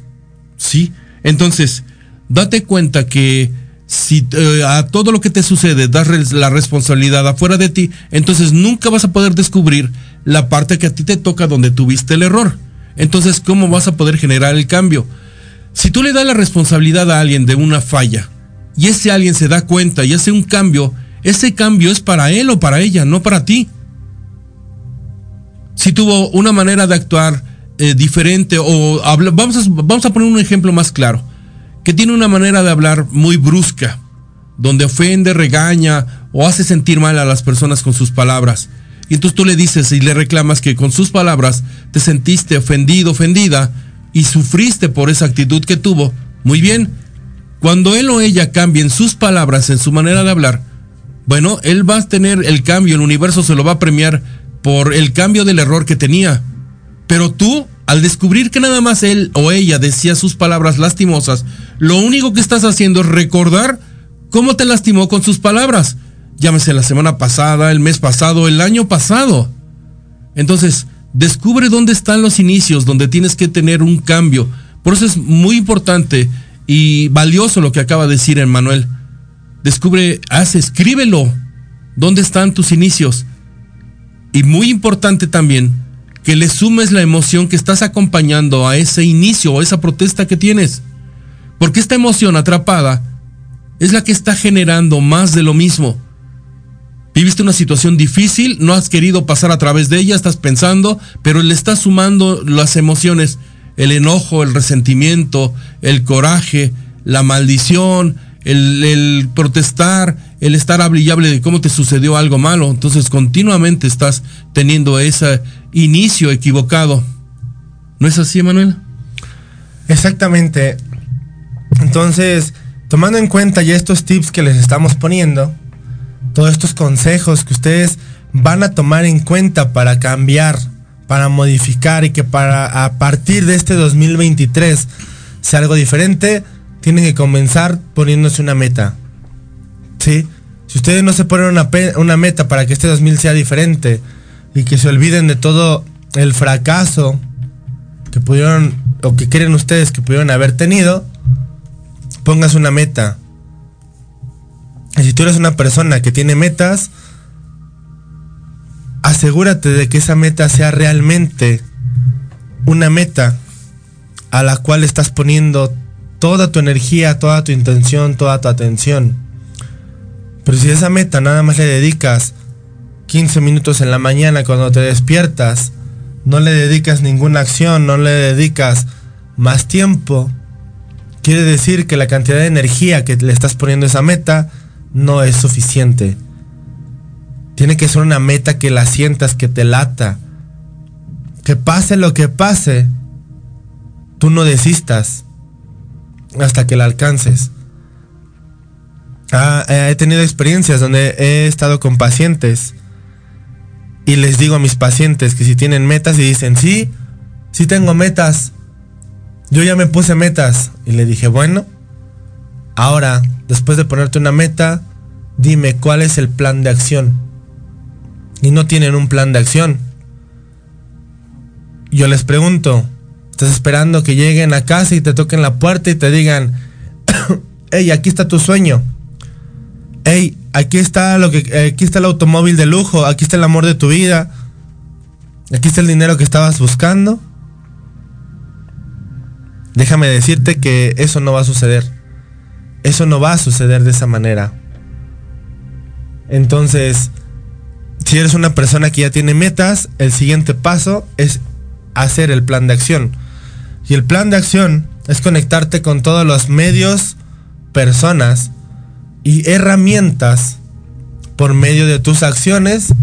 ¿Sí? Entonces, date cuenta que si eh, a todo lo que te sucede das la responsabilidad afuera de ti, entonces nunca vas a poder descubrir la parte que a ti te toca donde tuviste el error. Entonces, ¿cómo vas a poder generar el cambio? Si tú le das la responsabilidad a alguien de una falla y ese alguien se da cuenta y hace un cambio, ese cambio es para él o para ella, no para ti si tuvo una manera de actuar eh, diferente o vamos, a, vamos a poner un ejemplo más claro, que tiene una manera de hablar muy brusca, donde ofende, regaña o hace sentir mal a las personas con sus palabras. Y entonces tú le dices y le reclamas que con sus palabras te sentiste ofendido, ofendida y sufriste por esa actitud que tuvo. Muy bien, cuando él o ella cambien sus palabras en su manera de hablar, bueno, él va a tener el cambio, el universo se lo va a premiar por el cambio del error que tenía. Pero tú, al descubrir que nada más él o ella decía sus palabras lastimosas, lo único que estás haciendo es recordar cómo te lastimó con sus palabras. Llámese la semana pasada, el mes pasado, el año pasado. Entonces, descubre dónde están los inicios, donde tienes que tener un cambio, Por eso es muy importante y valioso lo que acaba de decir Emmanuel. Descubre, haz, escríbelo. ¿Dónde están tus inicios? Y muy importante también que le sumes la emoción que estás acompañando a ese inicio o esa protesta que tienes. Porque esta emoción atrapada es la que está generando más de lo mismo. Viviste una situación difícil, no has querido pasar a través de ella, estás pensando, pero le estás sumando las emociones, el enojo, el resentimiento, el coraje, la maldición, el, protestar, el estar hablable de cómo te sucedió algo malo. Entonces continuamente estás teniendo ese inicio equivocado. ¿No es así, Manuel? Exactamente. Entonces, tomando en cuenta ya estos tips que les estamos poniendo, todos estos consejos que ustedes van a tomar en cuenta para cambiar, para modificar y que para a partir de este 2023 sea algo diferente, tienen que comenzar poniéndose una meta. ¿Sí? Si ustedes no se ponen una, una meta para que este 2000 sea diferente y que se olviden de todo el fracaso que pudieron o que creen ustedes que pudieron haber tenido, pongas una meta. Y si tú eres una persona que tiene metas, asegúrate de que esa meta sea realmente una meta a la cual estás poniendo toda tu energía, toda tu intención, toda tu atención. Pero si a esa meta nada más le dedicas 15 minutos en la mañana cuando te despiertas, no le dedicas ninguna acción, no le dedicas más tiempo, quiere decir que la cantidad de energía que le estás poniendo a esa meta no es suficiente. Tiene que ser una meta que la sientas, que te lata. Que pase lo que pase, tú no desistas hasta que la alcances. Ah, he tenido experiencias donde he estado con pacientes y les digo a mis pacientes que si tienen metas y dicen, sí, sí tengo metas, yo ya me puse metas. Y le dije, bueno, ahora, después de ponerte una meta, dime cuál es el plan de acción. Y no tienen un plan de acción. Yo les pregunto, ¿estás esperando que lleguen a casa y te toquen la puerta y te digan, hey, aquí está tu sueño? Hey, aquí está lo que aquí está el automóvil de lujo, aquí está el amor de tu vida. Aquí está el dinero que estabas buscando. Déjame decirte que eso no va a suceder. Eso no va a suceder de esa manera. Entonces, si eres una persona que ya tiene metas, el siguiente paso es hacer el plan de acción. Y el plan de acción es conectarte con todos los medios, personas y herramientas por medio de tus acciones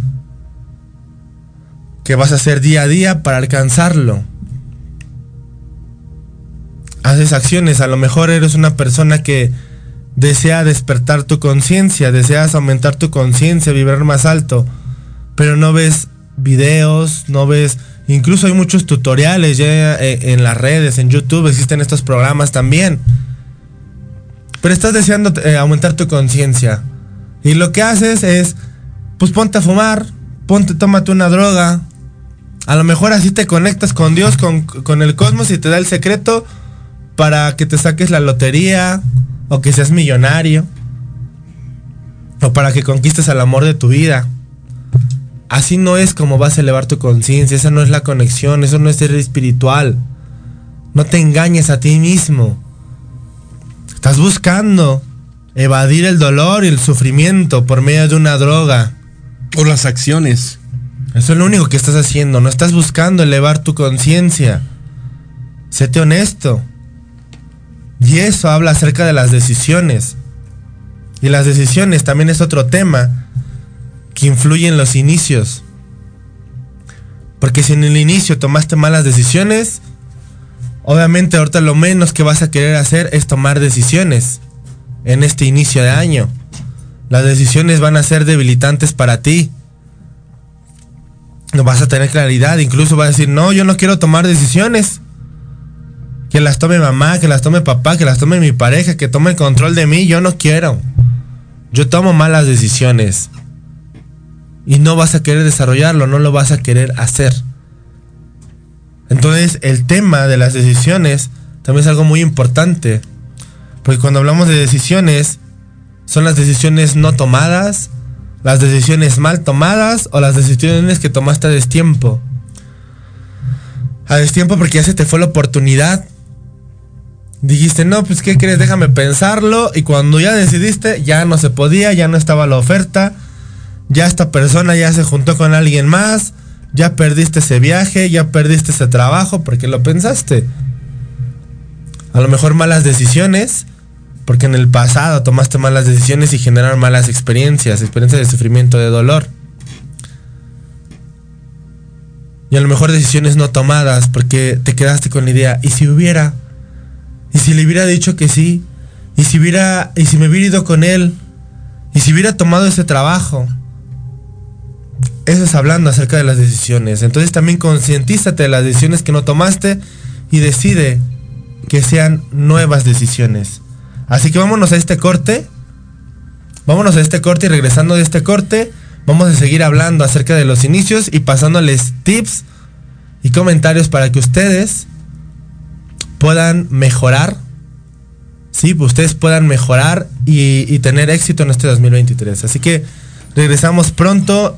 que vas a hacer día a día para alcanzarlo. Haces acciones, a lo mejor eres una persona que desea despertar tu conciencia, deseas aumentar tu conciencia, vibrar más alto, pero no ves videos, no ves, incluso hay muchos tutoriales ya eh, en las redes, en YouTube existen estos programas también. Pero estás deseando eh, aumentar tu conciencia. Y lo que haces es, pues ponte a fumar, ponte, tómate una droga. A lo mejor así te conectas con Dios, con, el cosmos y te da el secreto para que te saques la lotería o que seas millonario o para que conquistes al amor de tu vida. Así no es como vas a elevar tu conciencia, esa no es la conexión, eso no es ser espiritual. No te engañes a ti mismo. Estás buscando evadir el dolor y el sufrimiento por medio de una droga. O las acciones. Eso es lo único que estás haciendo. No estás buscando elevar tu conciencia. Séte honesto. Y eso habla acerca de las decisiones. Y las decisiones también es otro tema que influye en los inicios. Porque si en el inicio tomaste malas decisiones, obviamente ahorita lo menos que vas a querer hacer es tomar decisiones en este inicio de año. Las decisiones van a ser debilitantes para ti. No vas a tener claridad, incluso vas a decir, no, yo no quiero tomar decisiones. Que las tome mamá, que las tome papá, que las tome mi pareja, que tome el control de mí, yo no quiero. Yo tomo malas decisiones. Y no vas a querer desarrollarlo, no lo vas a querer hacer. Entonces el tema de las decisiones también es algo muy importante. Porque cuando hablamos de decisiones, son las decisiones no tomadas, las decisiones mal tomadas o las decisiones que tomaste a destiempo. A destiempo porque ya se te fue la oportunidad. Dijiste, no, pues ¿qué crees? Déjame pensarlo. Y cuando ya decidiste, ya no se podía, ya no estaba la oferta. Ya esta persona ya se juntó con alguien más. Ya perdiste ese viaje, ya perdiste ese trabajo porque lo pensaste. A lo mejor malas decisiones, porque en el pasado tomaste malas decisiones y generaron malas experiencias, experiencias de sufrimiento, de dolor. Y a lo mejor decisiones no tomadas, porque te quedaste con la idea, ¿y si hubiera? ¿Y si le hubiera dicho que sí? ¿Y si hubiera, y si me hubiera ido con él? ¿Y si hubiera tomado ese trabajo? Eso es hablando acerca de las decisiones. Entonces también concientízate de las decisiones que no tomaste y decide que sean nuevas decisiones. Así que vámonos a este corte. Vámonos a este corte y regresando de este corte, vamos a seguir hablando acerca de los inicios y pasándoles tips y comentarios para que ustedes puedan mejorar. Sí, ustedes puedan mejorar y, y tener éxito en este 2023. Así que regresamos pronto,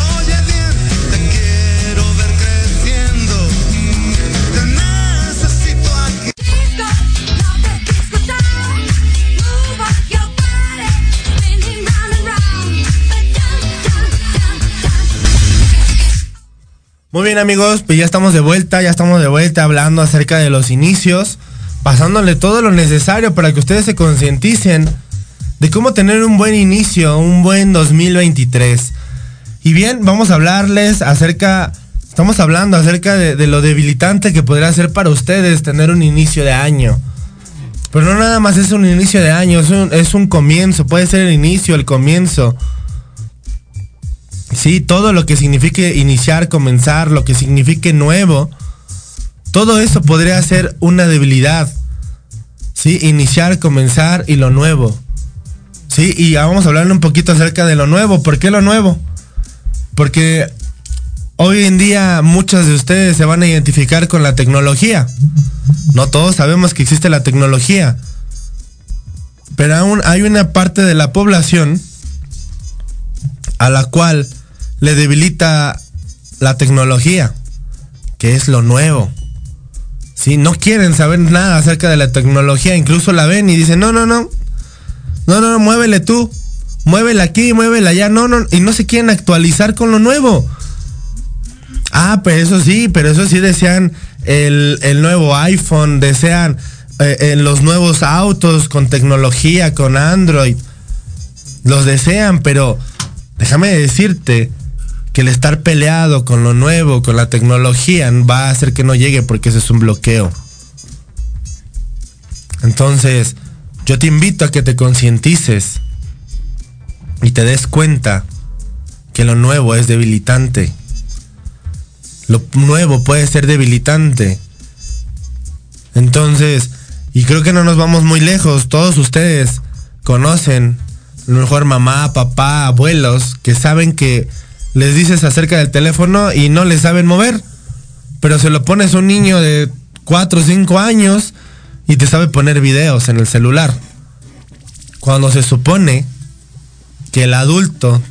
Muy bien amigos, pues ya estamos de vuelta, ya estamos de vuelta hablando acerca de los inicios, pasándole todo lo necesario para que ustedes se concienticen de cómo tener un buen inicio, un buen 2023. Y bien, vamos a hablarles acerca, estamos hablando acerca de, lo debilitante que podría ser para ustedes tener un inicio de año. Pero no nada más es un inicio de año, es un comienzo, puede ser el inicio, el comienzo. Sí, todo lo que signifique iniciar, comenzar, lo que signifique nuevo, todo eso podría ser una debilidad. Sí, iniciar, comenzar y lo nuevo. Sí, y vamos a hablar un poquito acerca de lo nuevo. ¿Por qué lo nuevo? Porque hoy en día muchos de ustedes se van a identificar con la tecnología. No todos sabemos que existe la tecnología. Pero aún hay una parte de la población a la cual le debilita la tecnología, que es lo nuevo. Si no quieren saber nada acerca de la tecnología, incluso la ven y dicen, no, no, no, No, no, no, muévele tú. Muévela aquí, muévela allá. No, no, y no se quieren actualizar con lo nuevo. Ah, pues eso sí, pero eso sí desean el, el nuevo iPhone, desean eh, eh, los nuevos autos con tecnología, con Android. Los desean, pero déjame decirte que el estar peleado con lo nuevo, con la tecnología, va a hacer que no llegue porque ese es un bloqueo. Entonces, yo te invito a que te concientices y te des cuenta que lo nuevo es debilitante. Lo nuevo puede ser debilitante. Entonces, y creo que no nos vamos muy lejos. Todos ustedes conocen, a lo mejor mamá, papá, abuelos, que saben que les dices acerca del teléfono y no le saben mover. Pero se lo pones a un niño de 4 o 5 años y te sabe poner videos en el celular. Cuando se supone que el adulto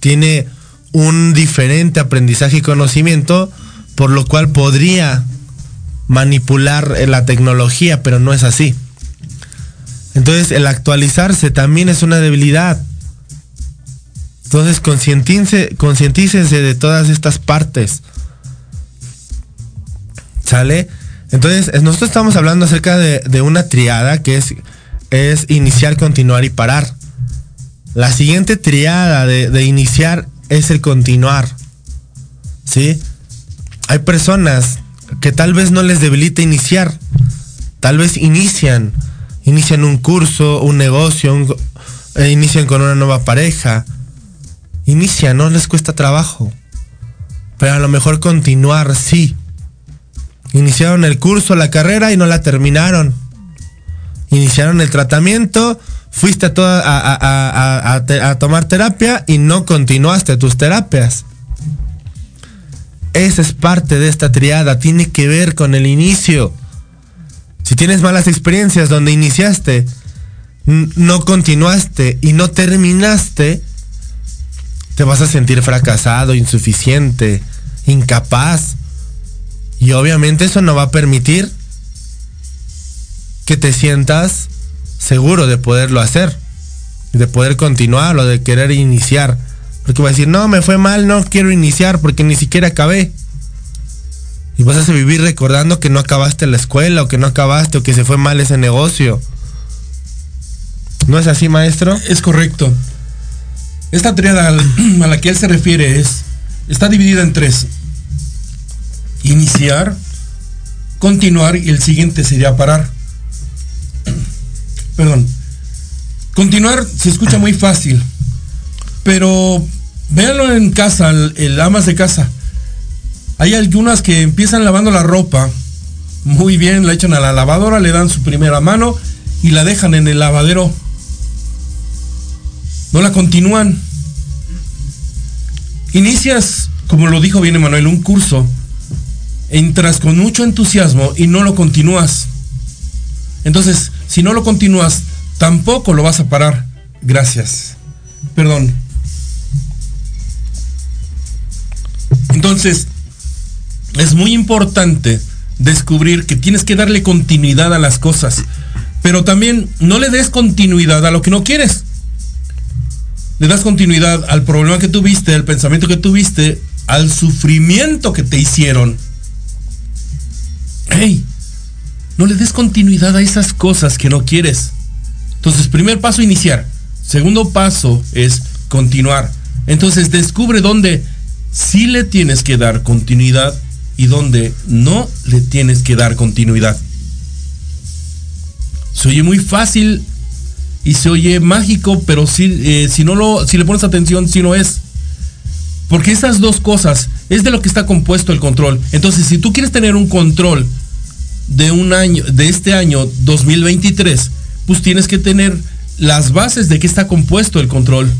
tiene un diferente aprendizaje y conocimiento, por lo cual podría manipular eh, la tecnología, pero no es así. Entonces el actualizarse también es una debilidad. Entonces concientícense, de todas estas partes. ¿Sale? Entonces es- nosotros estamos hablando acerca de, una triada que es, es iniciar, continuar y parar. La siguiente triada de, iniciar es el continuar. ¿Sí? Hay personas que tal vez no les debilita iniciar. Tal vez inician. Inician un curso, un negocio, eh, inician con una nueva pareja. Inician, no les cuesta trabajo. Pero a lo mejor continuar, sí. Iniciaron el curso, la carrera y no la terminaron. Iniciaron el tratamiento, fuiste a, toda- a, tomar terapia y no continuaste tus terapias. Esa es parte de esta triada, tiene que ver con el inicio. Si tienes malas experiencias donde iniciaste, no continuaste y no terminaste, te vas a sentir fracasado, insuficiente, incapaz. Y obviamente eso no va a permitir que te sientas seguro de poderlo hacer, de poder continuar o de querer iniciar. Porque vas a decir, no, me fue mal, no quiero iniciar porque ni siquiera acabé. Y vas a vivir recordando que no acabaste la escuela o que no acabaste o que se fue mal ese negocio. ¿No es así, maestro? Es correcto. Esta triada a la que él se refiere es está dividida en tres. Iniciar, continuar y el siguiente sería parar. Perdón. Continuar se escucha muy fácil, pero véanlo en casa, el, el amas de casa. Hay algunas que empiezan lavando la ropa muy bien, la echan a la lavadora, le dan su primera mano y la dejan en el lavadero no la continúan. Inicias, como lo dijo bien Emanuel, un curso, entras con mucho entusiasmo y no lo continúas. Entonces, si no lo continúas, tampoco lo vas a parar. Gracias. Perdón. Entonces, es muy importante descubrir que tienes que darle continuidad a las cosas, pero también no le des continuidad a lo que no quieres le das continuidad al problema que tuviste, al pensamiento que tuviste, al sufrimiento que te hicieron. Hey, no le des continuidad a esas cosas que no quieres. Entonces, primer paso, iniciar. Segundo paso es continuar. Entonces, descubre dónde sí le tienes que dar continuidad y dónde no le tienes que dar continuidad. Se oye muy fácil y se oye mágico, pero si, eh, si no lo, si le pones atención, si no es. Porque esas dos cosas es de lo que está compuesto el control. Entonces, si tú quieres tener un control de un año, de este año 2023, pues tienes que tener las bases de qué está compuesto el control.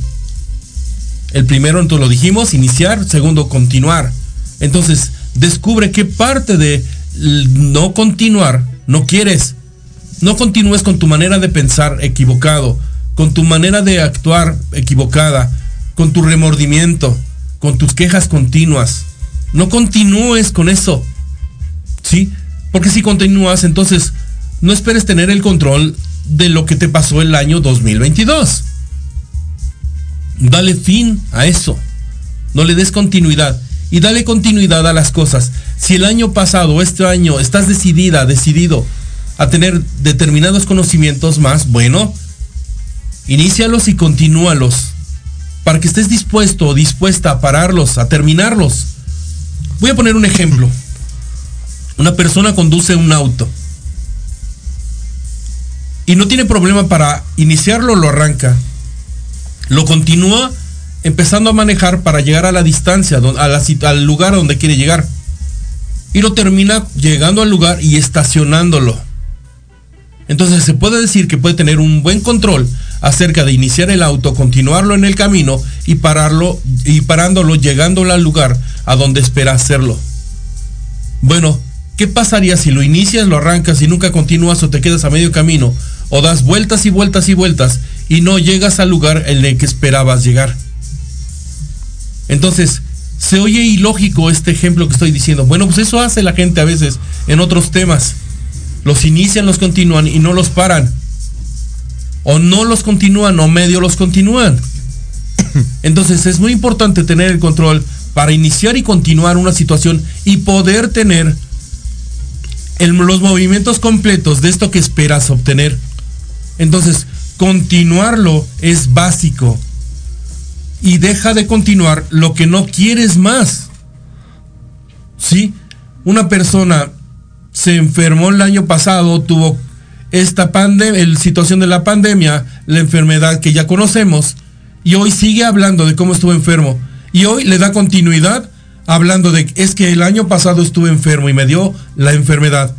El primero, entonces lo dijimos, iniciar. Segundo, continuar. Entonces, descubre qué parte de no continuar no quieres. No continúes con tu manera de pensar equivocado, con tu manera de actuar equivocada, con tu remordimiento, con tus quejas continuas. No continúes con eso. ¿Sí? Porque si continúas, entonces no esperes tener el control de lo que te pasó el año 2022. Dale fin a eso. No le des continuidad. Y dale continuidad a las cosas. Si el año pasado este año estás decidida, decidido a tener determinados conocimientos más, bueno, inícialos y continúalos. Para que estés dispuesto o dispuesta a pararlos, a terminarlos. Voy a poner un ejemplo. Una persona conduce un auto. Y no tiene problema para iniciarlo, lo arranca. Lo continúa empezando a manejar para llegar a la distancia, a la al lugar donde quiere llegar. Y lo termina llegando al lugar y estacionándolo. Entonces se puede decir que puede tener un buen control acerca de iniciar el auto, continuarlo en el camino y pararlo y parándolo, llegándolo al lugar a donde espera hacerlo. Bueno, ¿qué pasaría si lo inicias, lo arrancas y nunca continúas o te quedas a medio camino o das vueltas y vueltas y vueltas y no llegas al lugar en el que esperabas llegar? Entonces, se oye ilógico este ejemplo que estoy diciendo. Bueno, pues eso hace la gente a veces en otros temas. Los inician, los continúan y no los paran. O no los continúan o medio los continúan. Entonces es muy importante tener el control para iniciar y continuar una situación y poder tener el- los movimientos completos de esto que esperas obtener. Entonces, continuarlo es básico. Y deja de continuar lo que no quieres más. ¿Sí? Una persona se enfermó el año pasado, tuvo esta pandemia, situación de la pandemia, la enfermedad que ya conocemos, y hoy sigue hablando de cómo estuvo enfermo. Y hoy le da continuidad hablando de es que el año pasado estuve enfermo y me dio la enfermedad.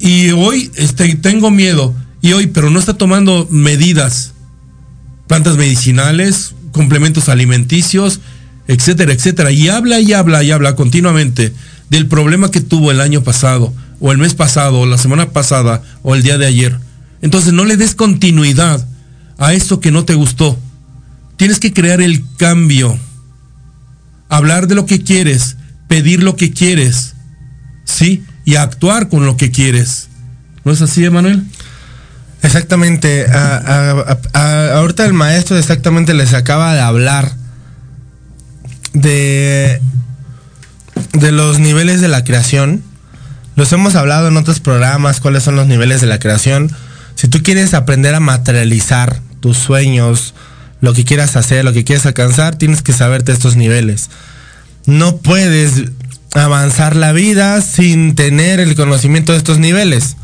Y hoy este, tengo miedo. Y hoy, pero no está tomando medidas, plantas medicinales, complementos alimenticios, etcétera, etcétera. Y habla y habla y habla continuamente del problema que tuvo el año pasado, o el mes pasado, o la semana pasada, o el día de ayer. Entonces no le des continuidad a eso que no te gustó. Tienes que crear el cambio. Hablar de lo que quieres, pedir lo que quieres, ¿sí? Y actuar con lo que quieres. ¿No es así, Emanuel? Exactamente. ahorita el maestro exactamente les acaba de hablar de, de los niveles de la creación. Los hemos hablado en otros programas, cuáles son los niveles de la creación. Si tú quieres aprender a materializar tus sueños, lo que quieras hacer, lo que quieras alcanzar, tienes que saberte estos niveles. No puedes avanzar la vida sin tener el conocimiento de estos niveles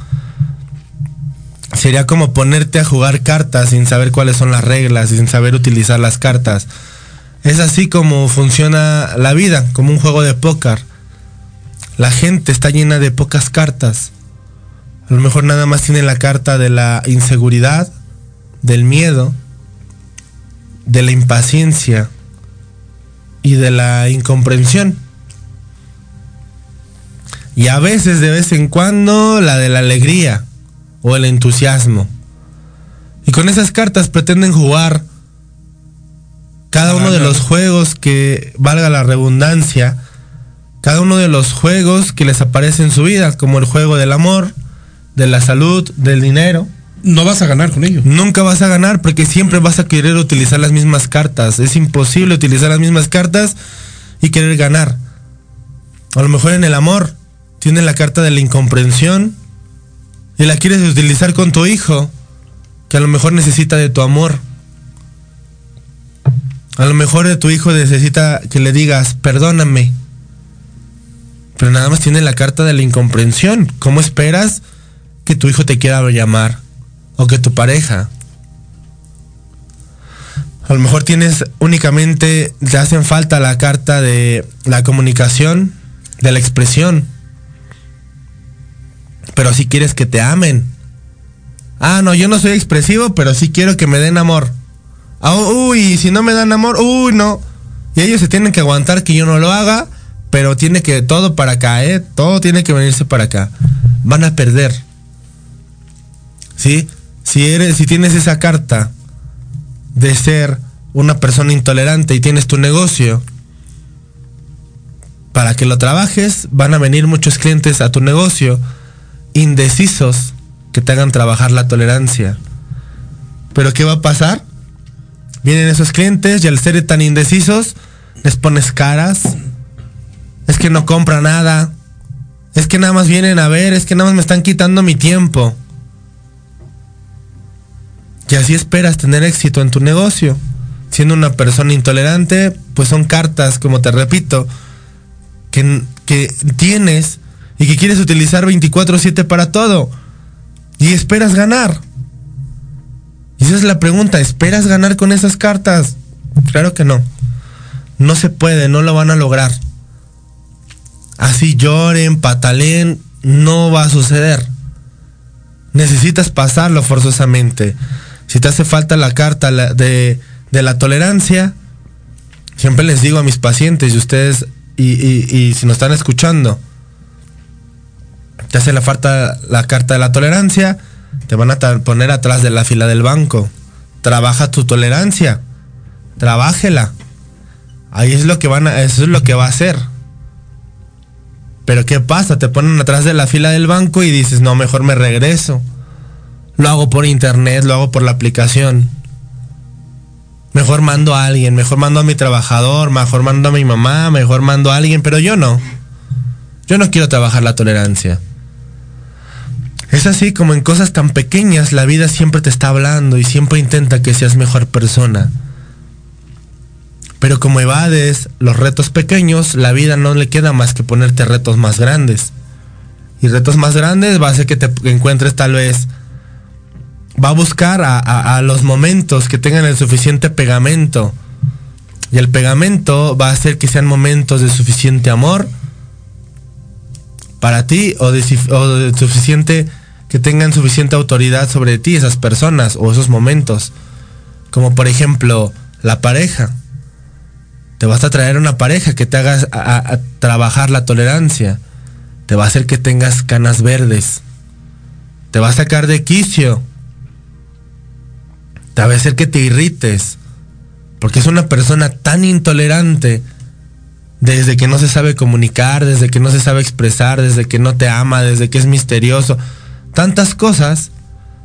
sería como ponerte a jugar cartas sin saber cuáles son las reglas sin saber utilizar las cartas. Es así como funciona la vida, como un juego de póker. La gente está llena de pocas cartas. A lo mejor nada más tiene la carta de la inseguridad, del miedo, de la impaciencia y de la incomprensión. Y a veces, de vez en cuando, la de la alegría o el entusiasmo. Y con esas cartas pretenden jugar cada uno de los juegos que, valga la redundancia, cada uno de los juegos que les aparece en su vida, como el juego del amor, de la salud, del dinero. No vas a ganar con ello. Nunca vas a ganar porque siempre vas a querer utilizar las mismas cartas. Es imposible utilizar las mismas cartas y querer ganar. A lo mejor en el amor tienes la carta de la incomprensión y la quieres utilizar con tu hijo, que a lo mejor necesita de tu amor. A lo mejor de tu hijo necesita que le digas, perdóname. Pero nada más tiene la carta de la incomprensión. ¿Cómo esperas que tu hijo te quiera llamar? O que tu pareja. A lo mejor tienes únicamente, te hacen falta la carta de la comunicación, de la expresión. Pero si quieres que te amen. Ah, no, yo no soy expresivo, pero sí quiero que me den amor. Ah, uy, si no me dan amor, uy, no. Y ellos se tienen que aguantar que yo no lo haga, pero tiene que todo para acá, ¿eh? Todo tiene que venirse para acá. Van a perder. ¿Sí? Si eres, si tienes esa carta de ser una persona intolerante y tienes tu negocio, para que lo trabajes, van a venir muchos clientes a tu negocio indecisos, que te hagan trabajar la tolerancia. Pero ¿qué va a pasar? Vienen esos clientes y al ser tan indecisos, les pones caras. Es que no compra nada. Es que nada más vienen a ver, es que nada más me están quitando mi tiempo. Y así esperas tener éxito en tu negocio. Siendo una persona intolerante, pues son cartas, como te repito, que, que tienes y que quieres utilizar 24/7 para todo. Y esperas ganar. Y esa es la pregunta, ¿esperas ganar con esas cartas? Claro que no. No se puede, no lo van a lograr. Así lloren, patalen, no va a suceder. Necesitas pasarlo forzosamente. Si te hace falta la carta de, de la tolerancia, siempre les digo a mis pacientes y ustedes, y, si nos están escuchando, te hace la falta la carta de la tolerancia, te van a poner atrás de la fila del banco. Trabaja tu tolerancia. Trabájela. Ahí es lo que van a, eso es lo que va a hacer. Pero ¿qué pasa? Te ponen atrás de la fila del banco y dices, no, mejor me regreso. Lo hago por internet, lo hago por la aplicación. Mejor mando a alguien, mejor mando a mi trabajador, mejor mando a mi mamá, mejor mando a alguien, pero yo no. Yo no quiero trabajar la tolerancia. Es así como en cosas tan pequeñas la vida siempre te está hablando y siempre intenta que seas mejor persona. Pero como evades los retos pequeños, la vida no le queda más que ponerte retos más grandes. Y retos más grandes va a hacer que te encuentres tal vez... Va a buscar a, los momentos que tengan el suficiente pegamento. Y el pegamento va a hacer que sean momentos de suficiente amor para ti o de suficiente que tengan suficiente autoridad sobre ti esas personas o esos momentos. Como por ejemplo la pareja. Te vas a traer una pareja que te haga a- a- a trabajar la tolerancia. Te va a hacer que tengas canas verdes. Te va a sacar de quicio. Te va a hacer que te irrites. Porque es una persona tan intolerante. Desde que no se sabe comunicar, desde que no se sabe expresar, desde que no te ama, desde que es misterioso. Tantas cosas,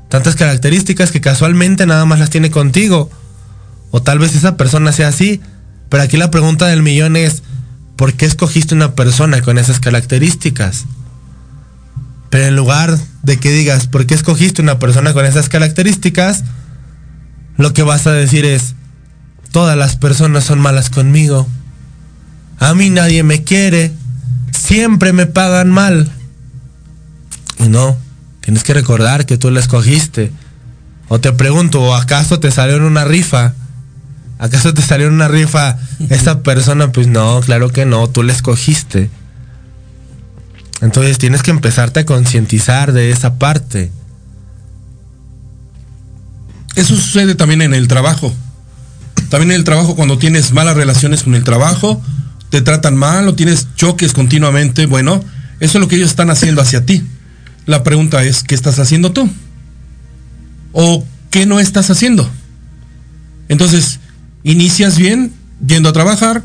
tantas características que casualmente nada más las tiene contigo. O tal vez esa persona sea así. Pero aquí la pregunta del millón es, ¿por qué escogiste una persona con esas características? Pero en lugar de que digas, ¿por qué escogiste una persona con esas características? Lo que vas a decir es, todas las personas son malas conmigo. A mí nadie me quiere. Siempre me pagan mal. Y no, tienes que recordar que tú la escogiste. O te pregunto, ¿o acaso te salió en una rifa? ¿Acaso te salió una rifa esta persona? Pues no, claro que no, tú la escogiste. Entonces tienes que empezarte a concientizar de esa parte. Eso sucede también en el trabajo. También en el trabajo cuando tienes malas relaciones con el trabajo, te tratan mal o tienes choques continuamente, bueno, eso es lo que ellos están haciendo hacia ti. La pregunta es, ¿qué estás haciendo tú? ¿O qué no estás haciendo? Entonces, inicias bien, yendo a trabajar,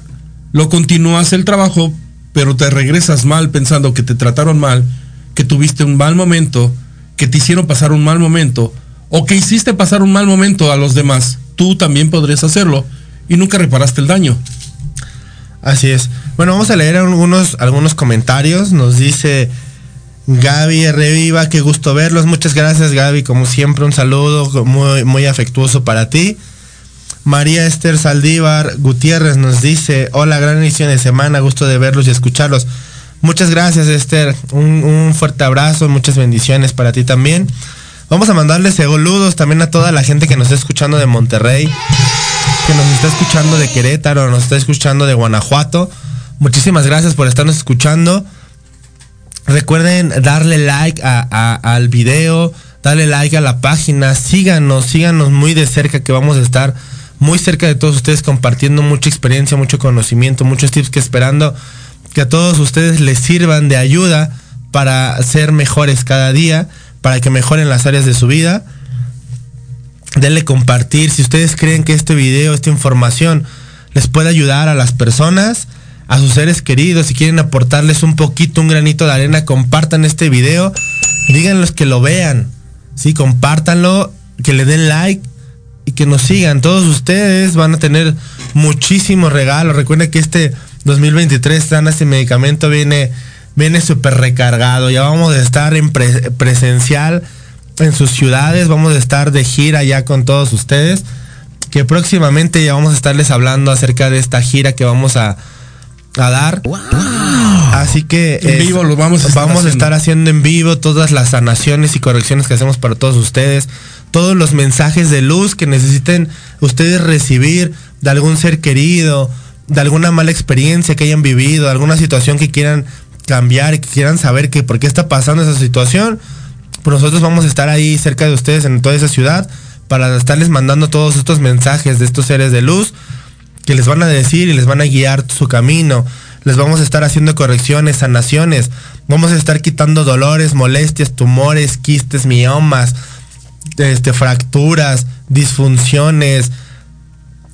lo continúas el trabajo, pero te regresas mal pensando que te trataron mal, que tuviste un mal momento, que te hicieron pasar un mal momento, o que hiciste pasar un mal momento a los demás. Tú también podrías hacerlo y nunca reparaste el daño. Así es. Bueno, vamos a leer algunos, algunos comentarios. Nos dice Gaby Reviva, qué gusto verlos. Muchas gracias Gaby, como siempre un saludo muy, muy afectuoso para ti. María Esther Saldívar Gutiérrez nos dice, hola, gran inicio de semana, gusto de verlos y escucharlos. Muchas gracias Esther, un, fuerte abrazo, muchas bendiciones para ti también. Vamos a mandarles saludos también a toda la gente que nos está escuchando de Monterrey, que nos está escuchando de Querétaro, nos está escuchando de Guanajuato. Muchísimas gracias por estarnos escuchando. Recuerden darle like a- al video, darle like a la página, síganos, síganos muy de cerca que vamos a estar muy cerca de todos ustedes compartiendo mucha experiencia, mucho conocimiento, muchos tips que esperando que a todos ustedes les sirvan de ayuda para ser mejores cada día, para que mejoren las áreas de su vida. Denle compartir. Si ustedes creen que este video, esta información les puede ayudar a las personas, a sus seres queridos, si quieren aportarles un poquito, un granito de arena, compartan este video. Díganlos que lo vean. Sí, compártanlo, que le den like y que nos sigan. Todos ustedes van a tener muchísimos regalos. Recuerden que este 2023 Sanas sin Medicamento viene, viene súper recargado. Ya vamos a estar en pre- presencial en sus ciudades. Vamos a estar de gira ya con todos ustedes. Que próximamente ya vamos a estarles hablando acerca de esta gira que vamos a, a dar. Así que En vivo lo vamos a estar vamos a estar haciendo en vivo todas las sanaciones y correcciones que hacemos para todos ustedes, todos los mensajes de luz que necesiten ustedes recibir de algún ser querido, de alguna mala experiencia que hayan vivido, de alguna situación que quieran cambiar que quieran saber que por qué está pasando esa situación. Pues nosotros vamos a estar ahí cerca de ustedes en toda esa ciudad para estarles mandando todos estos mensajes de estos seres de luz que les van a decir y les van a guiar su camino. Les vamos a estar haciendo correcciones, sanaciones. Vamos a estar quitando dolores, molestias, tumores, quistes, miomas, este, fracturas, disfunciones,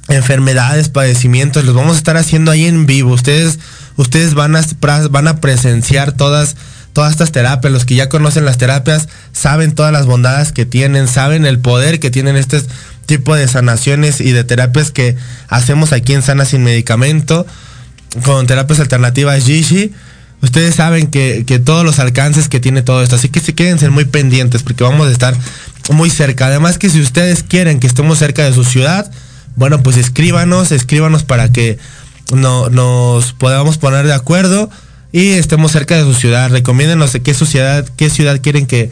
enfermedades, padecimientos. Los vamos a estar haciendo ahí en vivo. Ustedes, ustedes van a, van a presenciar todas, todas estas terapias. Los que ya conocen las terapias saben todas las bondades que tienen, saben el poder que tienen este tipo de sanaciones y de terapias que hacemos aquí en Sana Sin Medicamento con terapias alternativas Gishi. Ustedes saben que, que todos los alcances que tiene todo esto. Así que se quédense muy pendientes porque vamos a estar muy cerca. Además que si ustedes quieren que estemos cerca de su ciudad, bueno, pues escríbanos, escríbanos para que no, nos podamos poner de acuerdo y estemos cerca de su ciudad. Recomiéndenos de qué su ciudad, qué ciudad quieren que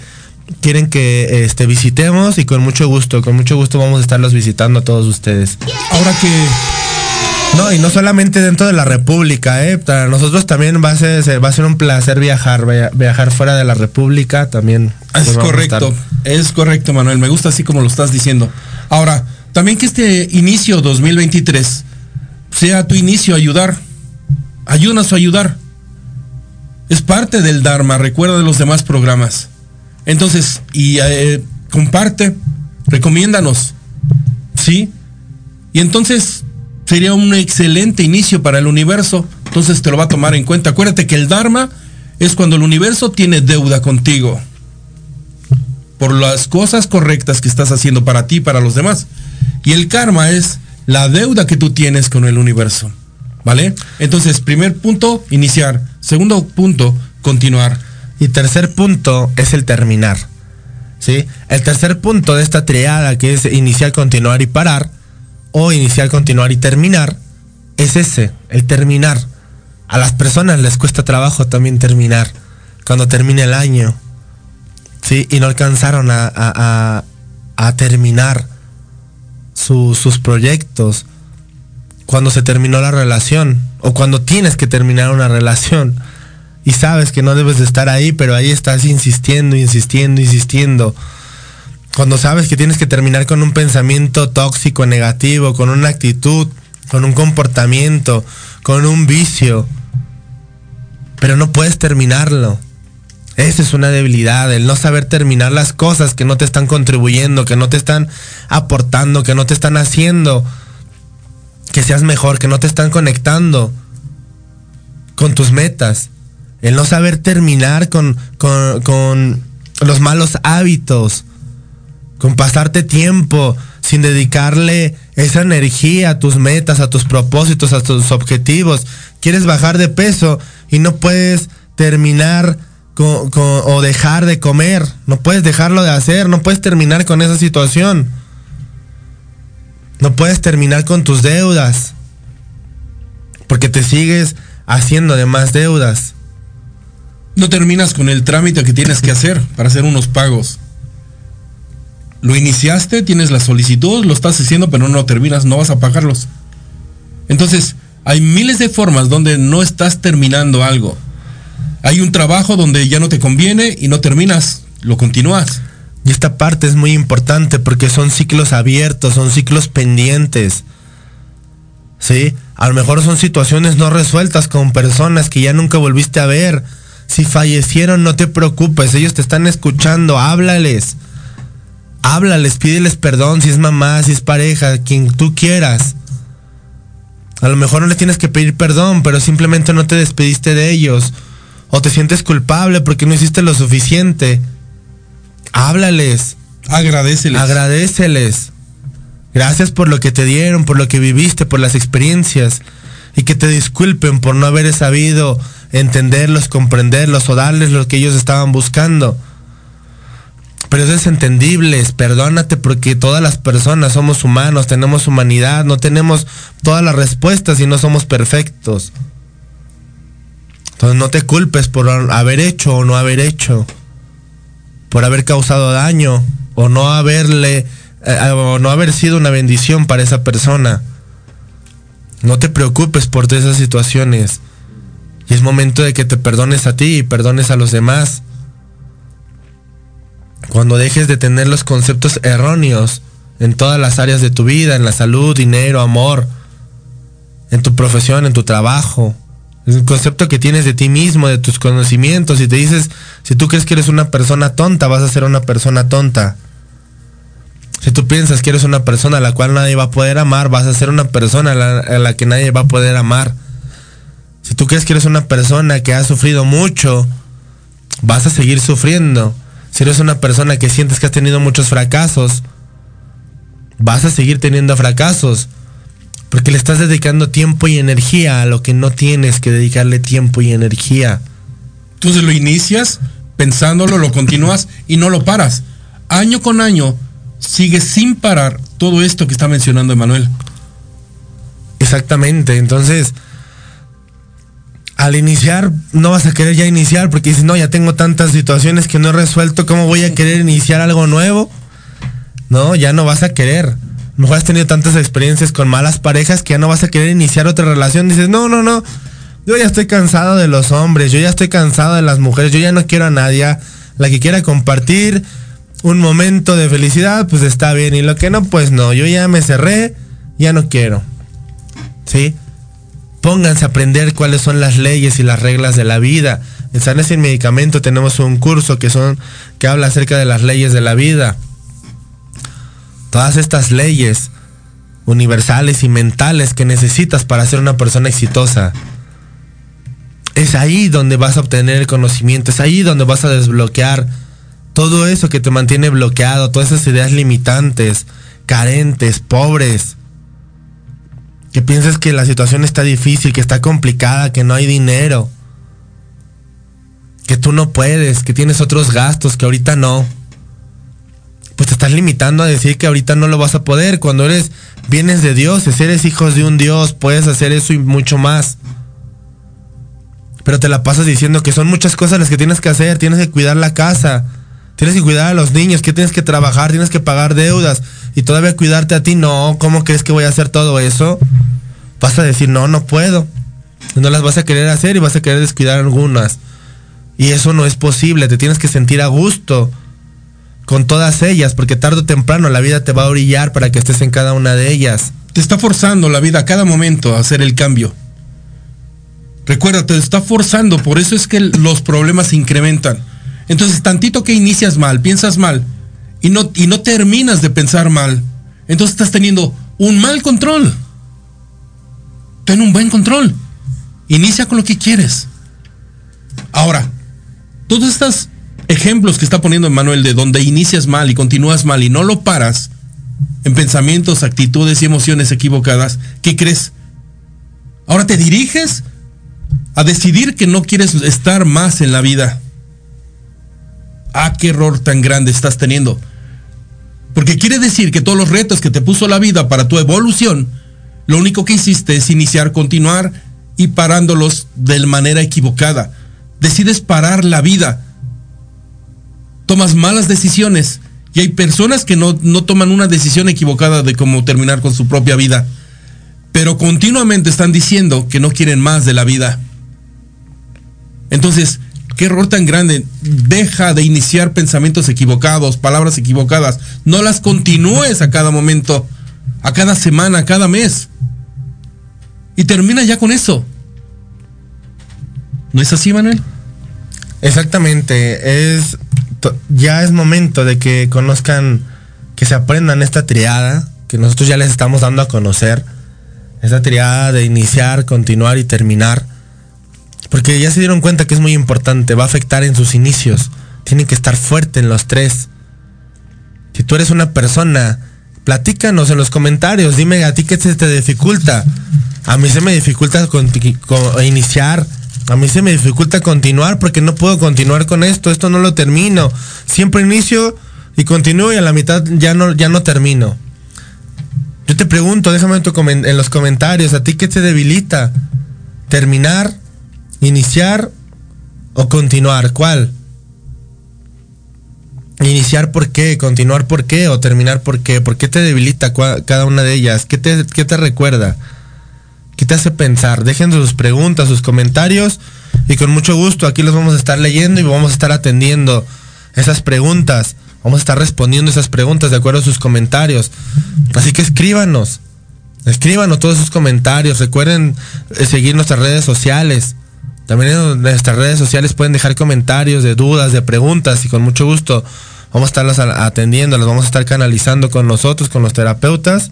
quieren que este visitemos y con mucho gusto, con mucho gusto vamos a estarlos visitando a todos ustedes. Ahora que No, y no solamente dentro de la República, ¿eh? Para nosotros también va a ser, se- va a ser un placer viajar, via- viajar fuera de la República también. Es Pues correcto, es correcto, Manuel. Me gusta así como lo estás diciendo. Ahora, también que este inicio 2023 sea tu inicio a ayudar. Ayúdanos a ayudar. Es parte del Dharma, recuerda de los demás programas. Entonces, y eh, comparte, recomiéndanos. ¿Sí? Y entonces sería un excelente inicio para el universo. Entonces te lo va a tomar en cuenta. Acuérdate que el Dharma es cuando el universo tiene deuda contigo por las cosas correctas que estás haciendo para ti y para los demás. Y el karma es la deuda que tú tienes con el universo. ¿Vale? Entonces, primer punto, iniciar. Segundo punto, continuar. Y tercer punto es el terminar. ¿Sí? El tercer punto de esta triada que es iniciar, continuar y parar, o iniciar, continuar y terminar, es ese, el terminar. A las personas les cuesta trabajo también terminar. Cuando termine el año. ¿Sí? Y no alcanzaron a, a- a- terminar su- sus proyectos. Cuando se terminó la relación. O cuando tienes que terminar una relación y sabes que no debes de estar ahí, pero ahí estás insistiendo, insistiendo, insistiendo. Cuando sabes que tienes que terminar con un pensamiento tóxico, negativo, con una actitud, con un comportamiento, con un vicio, pero no puedes terminarlo. Esa es una debilidad, el no saber terminar las cosas que no te están contribuyendo, que no te están aportando, que no te están haciendo que seas mejor, que no te están conectando con tus metas. El no saber terminar con, con, con los malos hábitos, con pasarte tiempo sin dedicarle esa energía a tus metas, a tus propósitos, a tus objetivos. Quieres bajar de peso y no puedes terminar o dejar de comer. No puedes dejarlo de hacer, no puedes terminar con esa situación. No puedes terminar con tus deudas. Porque te sigues haciendo de más deudas. No terminas con el trámite que tienes que hacer para hacer unos pagos. Lo iniciaste, tienes la solicitud, lo estás haciendo, pero no terminas, no vas a pagarlos. Entonces, hay miles de formas donde no estás terminando algo. Hay un trabajo donde ya no te conviene y no terminas, lo continúas. Y esta parte es muy importante porque son ciclos abiertos, son ciclos pendientes. ¿Sí? A lo mejor son situaciones no resueltas con personas que ya nunca volviste a ver. Si fallecieron, no te preocupes, ellos te están escuchando, háblales. Háblales, pídeles perdón si es mamá, si es pareja, quien tú quieras. A lo mejor no le tienes que pedir perdón, pero simplemente no te despediste de ellos. O te sientes culpable porque no hiciste lo suficiente háblales, Agradeceles. Agradeceles. Gracias por lo que te dieron, por lo que viviste, por las experiencias. Y que te disculpen por no haber sabido entenderlos, comprenderlos o darles lo que ellos estaban buscando. Pero eso es entendible, perdónate porque todas las personas somos humanos, tenemos humanidad, no tenemos todas las respuestas y no somos perfectos. Entonces no te culpes por haber hecho o no haber hecho, por haber causado daño o no haberle eh, o no haber sido una bendición para esa persona. No te preocupes por esas situaciones. Y es momento de que te perdones a ti y perdones a los demás. Cuando dejes de tener los conceptos erróneos en todas las áreas de tu vida, en la salud, dinero, amor, en tu profesión, en tu trabajo. El concepto que tienes de ti mismo, de tus conocimientos, y te dices, si tú crees que eres una persona tonta, vas a ser una persona tonta. Si tú piensas que eres una persona a la cual nadie va a poder amar, vas a ser una persona a la que nadie va a poder amar. Si tú crees que eres una persona que ha sufrido mucho, vas a seguir sufriendo. Si eres una persona que sientes que has tenido muchos fracasos, vas a seguir teniendo fracasos. Porque le estás dedicando tiempo y energía a lo que no tienes que dedicarle tiempo y energía. Entonces lo inicias pensándolo, lo continúas y no lo paras. Año con año sigues sin parar todo esto que está mencionando Emanuel. Exactamente, entonces al iniciar no vas a querer ya iniciar porque dices, no, ya tengo tantas situaciones que no he resuelto, ¿cómo voy a querer iniciar algo nuevo? No, ya no vas a querer. Mejor has tenido tantas experiencias con malas parejas que ya no vas a querer iniciar otra relación. Dices, no, no, no. Yo ya estoy cansado de los hombres, yo ya estoy cansado de las mujeres, yo ya no quiero a nadie. La que quiera compartir un momento de felicidad, pues está bien. Y lo que no, pues no. Yo ya me cerré, ya no quiero. ¿Sí? Pónganse a aprender cuáles son las leyes y las reglas de la vida. En Sanes sin Medicamento tenemos un curso que son que habla acerca de las leyes de la vida. Todas estas leyes universales y mentales que necesitas para ser una persona exitosa. Es ahí donde vas a obtener el conocimiento, es ahí donde vas a desbloquear todo eso que te mantiene bloqueado, todas esas ideas limitantes, carentes, pobres que piensas que la situación está difícil, que está complicada, que no hay dinero, que tú no puedes, que tienes otros gastos, que ahorita no. Pues te estás limitando a decir que ahorita no lo vas a poder. Cuando eres, vienes de Dios, eres hijos de un Dios, puedes hacer eso y mucho más. Pero te la pasas diciendo que son muchas cosas las que tienes que hacer. Tienes que cuidar la casa, tienes que cuidar a los niños, que tienes que trabajar, tienes que pagar deudas y todavía cuidarte a ti. No, ¿cómo crees que voy a hacer todo eso? Vas a decir, no, no puedo. No las vas a querer hacer y vas a querer descuidar algunas. Y eso no es posible, te tienes que sentir a gusto con todas ellas, porque tarde o temprano la vida te va a orillar para que estés en cada una de ellas. Te está forzando la vida a cada momento a hacer el cambio. Recuerda, te está forzando, por eso es que los problemas se incrementan. Entonces, tantito que inicias mal, piensas mal, y no, y no terminas de pensar mal, entonces estás teniendo un mal control. Ten un buen control. Inicia con lo que quieres. Ahora, todos estos ejemplos que está poniendo Manuel de donde inicias mal y continúas mal y no lo paras en pensamientos, actitudes y emociones equivocadas, ¿qué crees? Ahora te diriges a decidir que no quieres estar más en la vida. Ah, qué error tan grande estás teniendo. Porque quiere decir que todos los retos que te puso la vida para tu evolución, lo único que hiciste es iniciar, continuar y parándolos de manera equivocada. Decides parar la vida. Tomas malas decisiones. Y hay personas que no, no toman una decisión equivocada de cómo terminar con su propia vida. Pero continuamente están diciendo que no quieren más de la vida. Entonces, qué error tan grande. Deja de iniciar pensamientos equivocados, palabras equivocadas. No las continúes a cada momento, a cada semana, a cada mes. Y termina ya con eso. ¿No es así, Manuel? Exactamente, es ya es momento de que conozcan, que se aprendan esta triada que nosotros ya les estamos dando a conocer. Esta triada de iniciar, continuar y terminar. Porque ya se dieron cuenta que es muy importante, va a afectar en sus inicios. Tienen que estar fuertes en los tres. Si tú eres una persona, platícanos en los comentarios, dime a ti qué se te dificulta. A mí se me dificulta conti- co- iniciar, a mí se me dificulta continuar porque no puedo continuar con esto, esto no lo termino. Siempre inicio y continúo y a la mitad ya no, ya no termino. Yo te pregunto, déjame en, los comentarios, ¿a ti qué te debilita? ¿Terminar? ¿Iniciar? ¿O continuar? ¿Cuál? Iniciar por qué, continuar por qué o terminar por qué, por qué te debilita cada una de ellas, qué te, qué te recuerda, qué te hace pensar. Dejen sus preguntas, sus comentarios y con mucho gusto aquí los vamos a estar leyendo y vamos a estar atendiendo esas preguntas. Vamos a estar respondiendo esas preguntas de acuerdo a sus comentarios. Así que escríbanos, escríbanos todos sus comentarios. Recuerden eh, seguir nuestras redes sociales. También en nuestras redes sociales pueden dejar comentarios de dudas, de preguntas y con mucho gusto vamos a estarlas atendiendo, las vamos a estar canalizando con nosotros, con los terapeutas,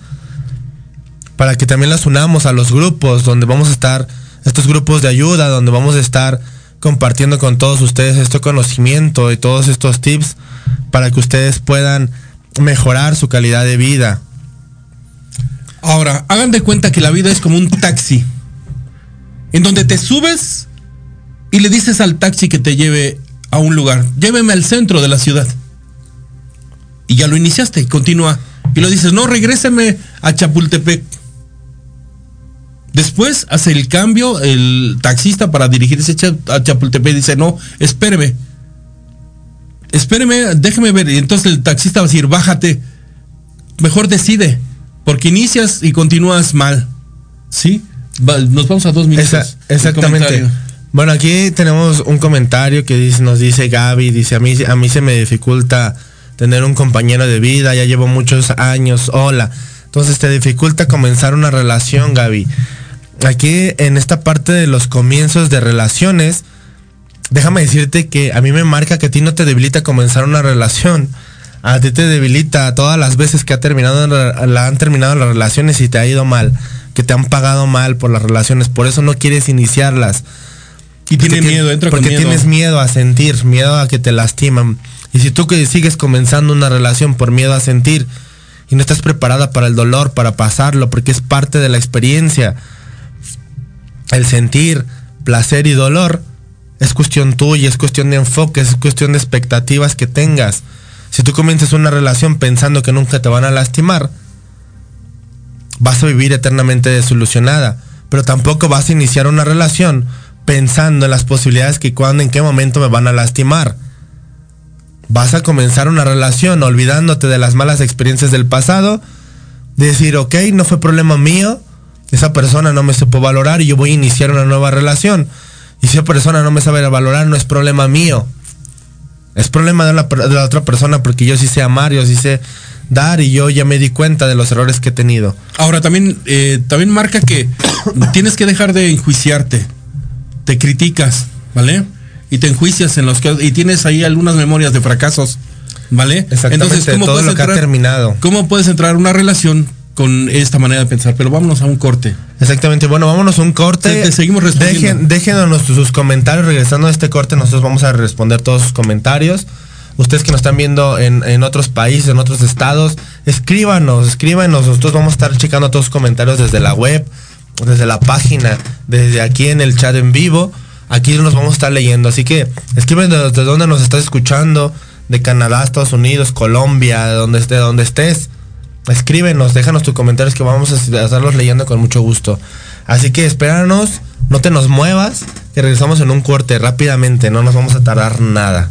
para que también las unamos a los grupos donde vamos a estar, estos grupos de ayuda, donde vamos a estar compartiendo con todos ustedes este conocimiento y todos estos tips para que ustedes puedan mejorar su calidad de vida. Ahora, hagan de cuenta que la vida es como un taxi. En donde te subes y le dices al taxi que te lleve a un lugar. Lléveme al centro de la ciudad. Y ya lo iniciaste y continúa. Y lo dices, no, regréseme a Chapultepec. Después hace el cambio el taxista para dirigirse a Cha- a Chapultepec. Dice, no, espéreme. Espéreme, déjeme ver. Y entonces el taxista va a decir, bájate. Mejor decide. Porque inicias y continúas mal. ¿Sí? Va- nos vamos a dos minutos. Esa- exactamente. Bueno, aquí tenemos un comentario que dice, nos dice Gaby, dice, a mí, a mí se me dificulta tener un compañero de vida, ya llevo muchos años, hola. Entonces te dificulta comenzar una relación, Gaby. Aquí en esta parte de los comienzos de relaciones, déjame decirte que a mí me marca que a ti no te debilita comenzar una relación. A ti te debilita todas las veces que ha terminado, la han terminado las relaciones y te ha ido mal, que te han pagado mal por las relaciones, por eso no quieres iniciarlas. Y tiene miedo, entra con Porque miedo. tienes miedo a sentir, miedo a que te lastiman. Y si tú que sigues comenzando una relación por miedo a sentir y no estás preparada para el dolor, para pasarlo, porque es parte de la experiencia, el sentir placer y dolor es cuestión tuya, es cuestión de enfoque, es cuestión de expectativas que tengas. Si tú comienzas una relación pensando que nunca te van a lastimar, vas a vivir eternamente desilusionada. Pero tampoco vas a iniciar una relación pensando en las posibilidades que cuándo, en qué momento me van a lastimar. Vas a comenzar una relación olvidándote de las malas experiencias del pasado, decir, ok, no fue problema mío, esa persona no me supo valorar y yo voy a iniciar una nueva relación. Y si esa persona no me sabe valorar, no es problema mío. Es problema de la, de la otra persona porque yo sí sé amar, yo sí sé dar y yo ya me di cuenta de los errores que he tenido. Ahora también, eh, también marca que tienes que dejar de enjuiciarte. Te criticas, ¿vale? Y te enjuicias en los que y tienes ahí algunas memorias de fracasos, ¿vale? Exactamente, todo lo que ha terminado. ¿Cómo puedes entrar a una relación con esta manera de pensar? Pero vámonos a un corte. Exactamente, bueno, vámonos a un corte. Te- te seguimos respondiendo. Dejen, déjenos sus comentarios. Regresando a este corte, nosotros vamos a responder todos sus comentarios. Ustedes que nos están viendo en, en otros países, en otros estados, escríbanos, escríbanos. Nosotros vamos a estar checando todos sus comentarios desde la web, desde la página, desde aquí en el chat en vivo. Aquí nos vamos a estar leyendo. Así que escriben de, de dónde nos estás escuchando, de Canadá, Estados Unidos, Colombia, de donde esté, donde estés. Escríbenos, déjanos tus comentarios que vamos a estarlos leyendo con mucho gusto. Así que espéranos, no te nos muevas, que regresamos en un corte rápidamente, no nos vamos a tardar nada.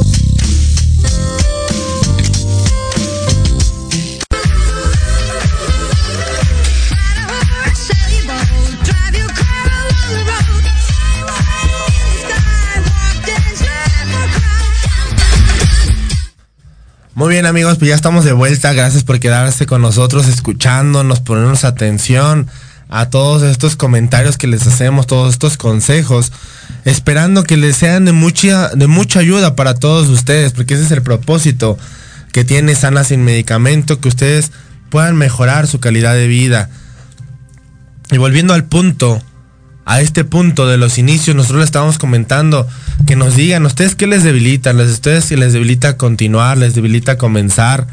Muy bien amigos, pues ya estamos de vuelta. Gracias por quedarse con nosotros, escuchándonos, ponernos atención a todos estos comentarios que les hacemos, todos estos consejos, esperando que les sean de mucha, de mucha ayuda para todos ustedes, porque ese es el propósito que tiene Sana sin medicamento, que ustedes puedan mejorar su calidad de vida. Y volviendo al punto, a este punto de los inicios, nosotros le estábamos comentando que nos digan ustedes qué les debilita, les ustedes si les debilita continuar, les debilita comenzar,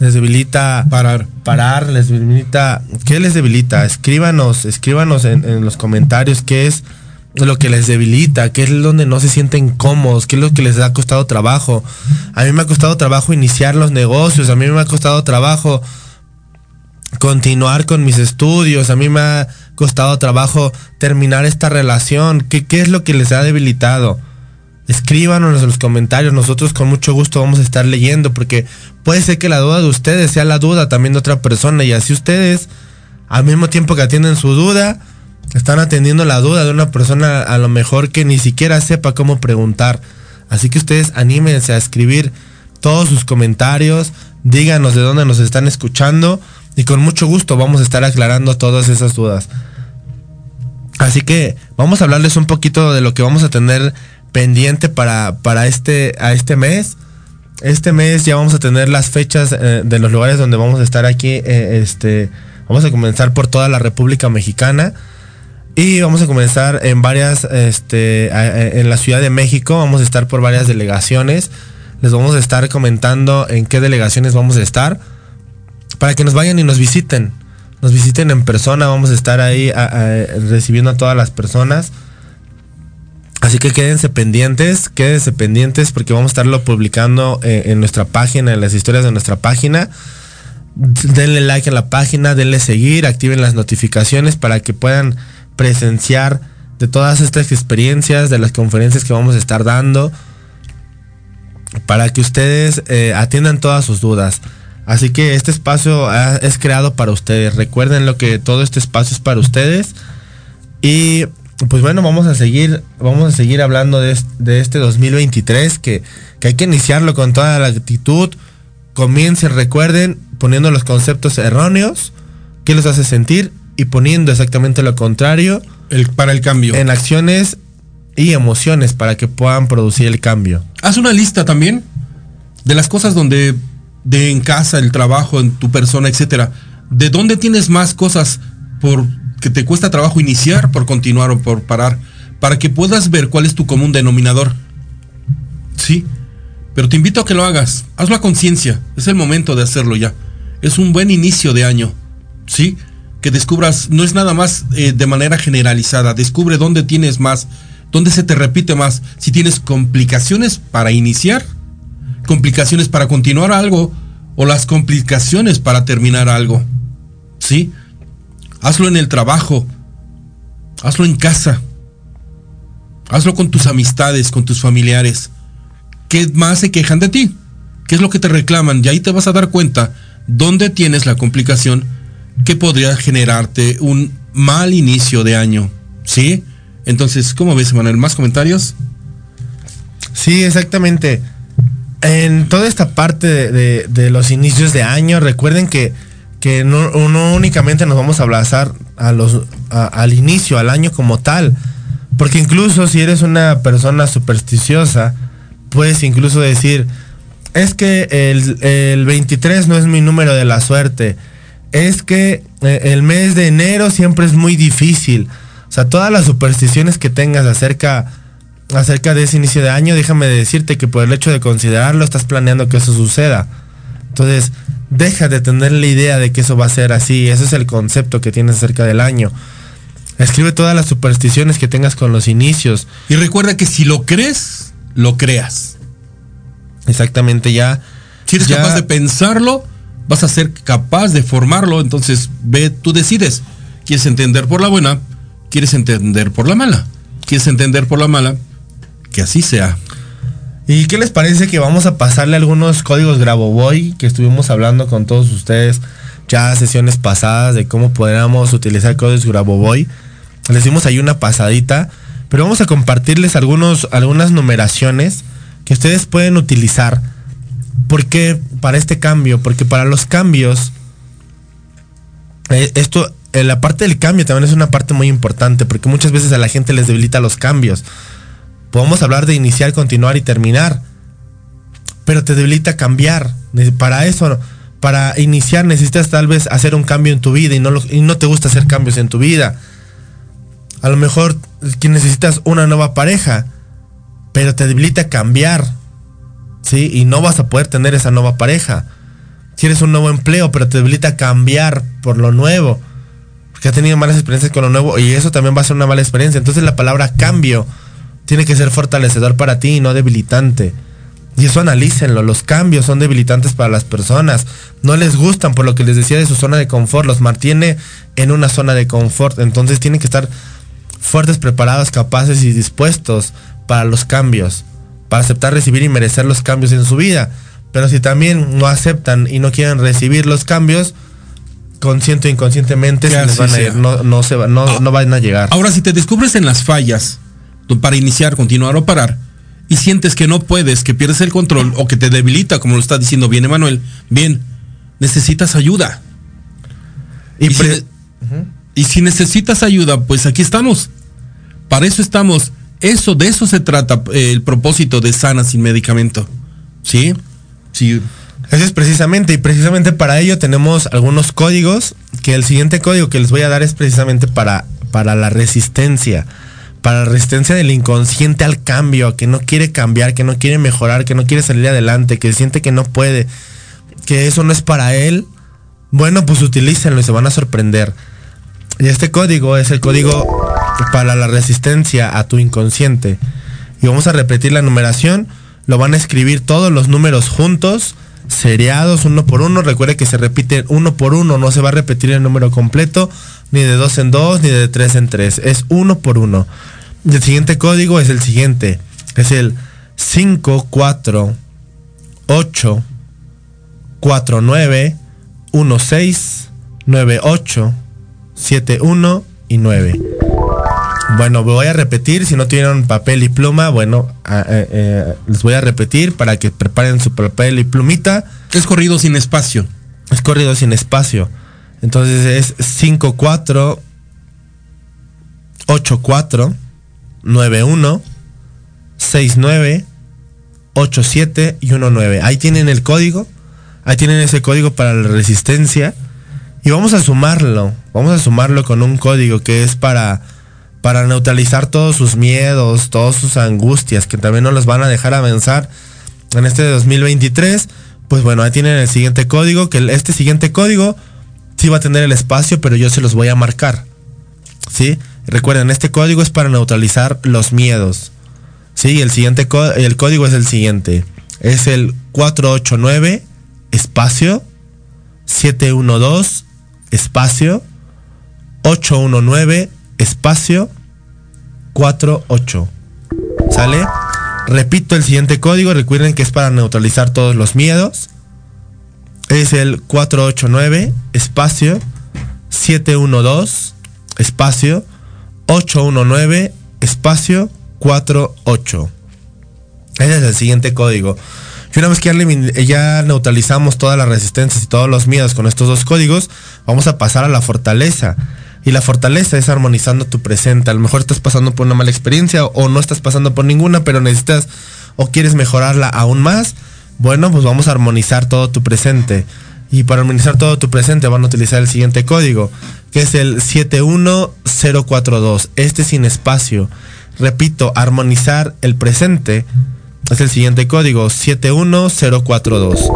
les debilita Parar. parar, les debilita, ¿qué les debilita? Escríbanos, escríbanos en, en los comentarios qué es lo que les debilita, qué es donde no se sienten cómodos, qué es lo que les ha costado trabajo. A mí me ha costado trabajo iniciar los negocios, a mí me ha costado trabajo continuar con mis estudios, a mí me ha costado trabajo terminar esta relación, ¿qué, qué es lo que les ha debilitado? Escríbanos en los comentarios, nosotros con mucho gusto vamos a estar leyendo, porque puede ser que la duda de ustedes sea la duda también de otra persona, y así ustedes, al mismo tiempo que atienden su duda, están atendiendo la duda de una persona a lo mejor que ni siquiera sepa cómo preguntar. Así que ustedes anímense a escribir todos sus comentarios, díganos de dónde nos están escuchando y con mucho gusto vamos a estar aclarando todas esas dudas. Así que vamos a hablarles un poquito de lo que vamos a tener pendiente para, para este, a este mes. Este mes ya vamos a tener las fechas eh, de los lugares donde vamos a estar aquí. eh, este, vamos a comenzar por toda la República Mexicana. Y vamos a comenzar en varias, este, en la Ciudad de México, vamos a estar por varias delegaciones. Les vamos a estar comentando en qué delegaciones vamos a estar. Para que nos vayan y nos visiten. Nos visiten en persona, vamos a estar ahí recibiendo a todas las personas. Así que quédense pendientes, quédense pendientes porque vamos a estarlo publicando eh, en nuestra página, en las historias de nuestra página. Denle like a la página, denle seguir, activen las notificaciones para que puedan presenciar de todas estas experiencias, de las conferencias que vamos a estar dando, para que ustedes eh, atiendan todas sus dudas. Así que este espacio es creado para ustedes. Recuerden lo que todo este espacio es para ustedes. Y pues bueno, vamos a seguir, vamos a seguir hablando de, de este 2023 que, que hay que iniciarlo con toda la actitud. Comiencen, recuerden, poniendo los conceptos erróneos, qué los hace sentir y poniendo exactamente lo contrario El, para el cambio. en acciones y emociones para que puedan producir el cambio. Haz una lista también de las cosas donde de en casa, el trabajo, en tu persona, etcétera. ¿De dónde tienes más cosas por que te cuesta trabajo iniciar, por continuar o por parar? Para que puedas ver cuál es tu común denominador. Sí. Pero te invito a que lo hagas. Hazlo a conciencia. Es el momento de hacerlo ya. Es un buen inicio de año. ¿Sí? Que descubras, no es nada más eh, de manera generalizada. Descubre dónde tienes más ¿Dónde se te repite más? Si tienes complicaciones para iniciar, complicaciones para continuar algo o las complicaciones para terminar algo. ¿Sí? Hazlo en el trabajo. Hazlo en casa. Hazlo con tus amistades, con tus familiares. ¿Qué más se quejan de ti? ¿Qué es lo que te reclaman? Y ahí te vas a dar cuenta dónde tienes la complicación que podría generarte un mal inicio de año. ¿Sí? Entonces, ¿cómo ves, Manuel? ¿Más comentarios? Sí, exactamente. En toda esta parte de, los inicios de año, recuerden que, no, únicamente nos vamos a abrazar al inicio, al año como tal. Porque incluso si eres una persona supersticiosa, puedes incluso decir, es que el, el 23 no es mi número de la suerte. Es que eh, el mes de enero siempre es muy difícil. O sea, todas las supersticiones que tengas acerca, acerca de ese inicio de año, déjame decirte que por el hecho de considerarlo estás planeando que eso suceda. Entonces, deja de tener la idea de que eso va a ser así. Ese es el concepto que tienes acerca del año. Escribe todas las supersticiones que tengas con los inicios. Y recuerda que si lo crees, lo creas. Exactamente, ya. Si eres ya- capaz de pensarlo, vas a ser capaz de formarlo. Entonces, ve, tú decides. ¿Quieres entender por la buena? ¿Quieres entender por la mala? ¿Quieres entender por la mala? Que así sea. ¿Y qué les parece que vamos a pasarle algunos códigos Grabovoi que estuvimos hablando con todos ustedes ya sesiones pasadas de cómo podríamos utilizar códigos Grabovoi? Les dimos ahí una pasadita, pero vamos a compartirles algunos, algunas numeraciones que ustedes pueden utilizar. ¿Por qué? Para este cambio, porque para los cambios, eh, esto, eh, la parte del cambio también es una parte muy importante, porque muchas veces a la gente les debilita los cambios. Podemos hablar de iniciar, continuar y terminar. Pero te debilita cambiar. Para eso, para iniciar necesitas tal vez hacer un cambio en tu vida y no, lo- y no te gusta hacer cambios en tu vida. A lo mejor que necesitas una nueva pareja, pero te debilita cambiar. ¿Sí? Y no vas a poder tener esa nueva pareja. Quieres un nuevo empleo, pero te debilita cambiar por lo nuevo. Porque has tenido malas experiencias con lo nuevo y eso también va a ser una mala experiencia. Entonces la palabra cambio tiene que ser fortalecedor para ti y no debilitante. Y eso analícenlo, los cambios son debilitantes para las personas. No les gustan por lo que les decía de su zona de confort, los mantiene en una zona de confort. Entonces tienen que estar fuertes, preparados, capaces y dispuestos para los cambios, para aceptar, recibir y merecer los cambios en su vida. Pero si también no aceptan y no quieren recibir los cambios, consciente o inconscientemente se les van a ir, no, no, se va- no, no van a llegar. Ahora, si te descubres en las fallas para iniciar, continuar o parar, y sientes que no puedes, que pierdes el control o que te debilita, como lo está diciendo bien Emanuel, bien, necesitas ayuda. Y, Y, si, ne- y si necesitas ayuda, pues aquí estamos. Para eso estamos. Eso, de eso se trata eh, el propósito de Sana sin medicamento. ¿Sí? Sí. Eso es precisamente, y precisamente para ello tenemos algunos códigos, que el siguiente código que les voy a dar es precisamente para, para la resistencia, para resistencia del inconsciente al cambio, que no quiere cambiar, que no quiere mejorar, que no quiere salir adelante, que siente que no puede, que eso no es para él. Bueno, pues utilícenlo y se van a sorprender. Y este código es el código para la resistencia a tu inconsciente. Y vamos a repetir la numeración. Lo van a escribir todos los números juntos, seriados uno por uno. Recuerde que se repite uno por uno, no se va a repetir el número completo, ni de dos en dos, ni de tres en tres. Es uno por uno. El siguiente código es el siguiente. Es el 5, 4, 8, 4, 9, 1, 6, 9, 8, 7, 1 y 9. Bueno, voy a repetir, si no tuvieron papel y pluma, bueno, a- eh, eh, les voy a repetir para que preparen su papel y plumita. Es corrido sin espacio. Es corrido sin espacio. Entonces es 5, 4, 8, 4, 9, 1, 6, 9, 8, 7 y 1, 9. Ahí tienen el código. Ahí tienen ese código para la resistencia. Y vamos a sumarlo. Vamos a sumarlo con un código que es para, para neutralizar todos sus miedos, todas sus angustias, que también no los van a dejar avanzar en este 2023. Pues bueno, ahí tienen el siguiente código, que este siguiente código sí va a tener el espacio, pero yo se los voy a marcar. ¿Sí? Recuerden, este código es para neutralizar los miedos. Sí, el siguiente el código es el siguiente. Es el 489 espacio 712 espacio 819 espacio 48. ¿Sale? Repito el siguiente código, recuerden que es para neutralizar todos los miedos. Es el 489 espacio 712 espacio 819 espacio 48. Ese es el siguiente código. Y una vez que ya, neutralizamos todas las resistencias y todos los miedos con estos dos códigos, vamos a pasar a la fortaleza. Y la fortaleza es armonizando tu presente. A lo mejor estás pasando por una mala experiencia o no estás pasando por ninguna, pero necesitas o quieres mejorarla aún más. Bueno, pues vamos a armonizar todo tu presente. Y para armonizar todo tu presente van a utilizar el siguiente código, que es el 71042. Este sin espacio. Repito, armonizar el presente es el siguiente código, 71042.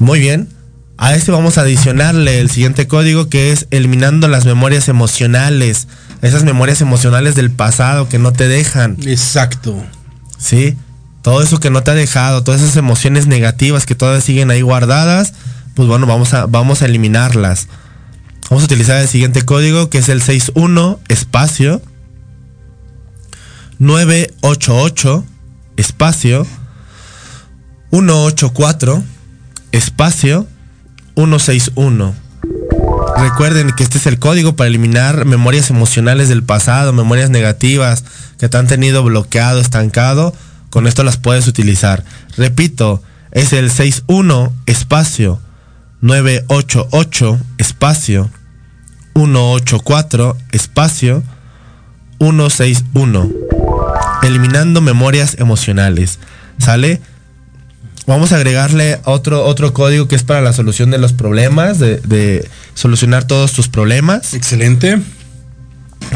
Muy bien. A este vamos a adicionarle el siguiente código que es eliminando las memorias emocionales. Esas memorias emocionales del pasado que no te dejan. Exacto. Sí. Todo eso que no te ha dejado, todas esas emociones negativas que todavía siguen ahí guardadas, pues bueno, vamos a, vamos a eliminarlas. Vamos a utilizar el siguiente código que es el 61 espacio 988 espacio 184 espacio 161. Recuerden que este es el código para eliminar memorias emocionales del pasado, memorias negativas que te han tenido bloqueado, estancado. Con esto las puedes utilizar. Repito, es el 61 espacio 988 espacio 184 espacio 161. Eliminando memorias emocionales. ¿Sale? Vamos a agregarle otro, otro código que es para la solución de los problemas, de, de solucionar todos tus problemas. Excelente.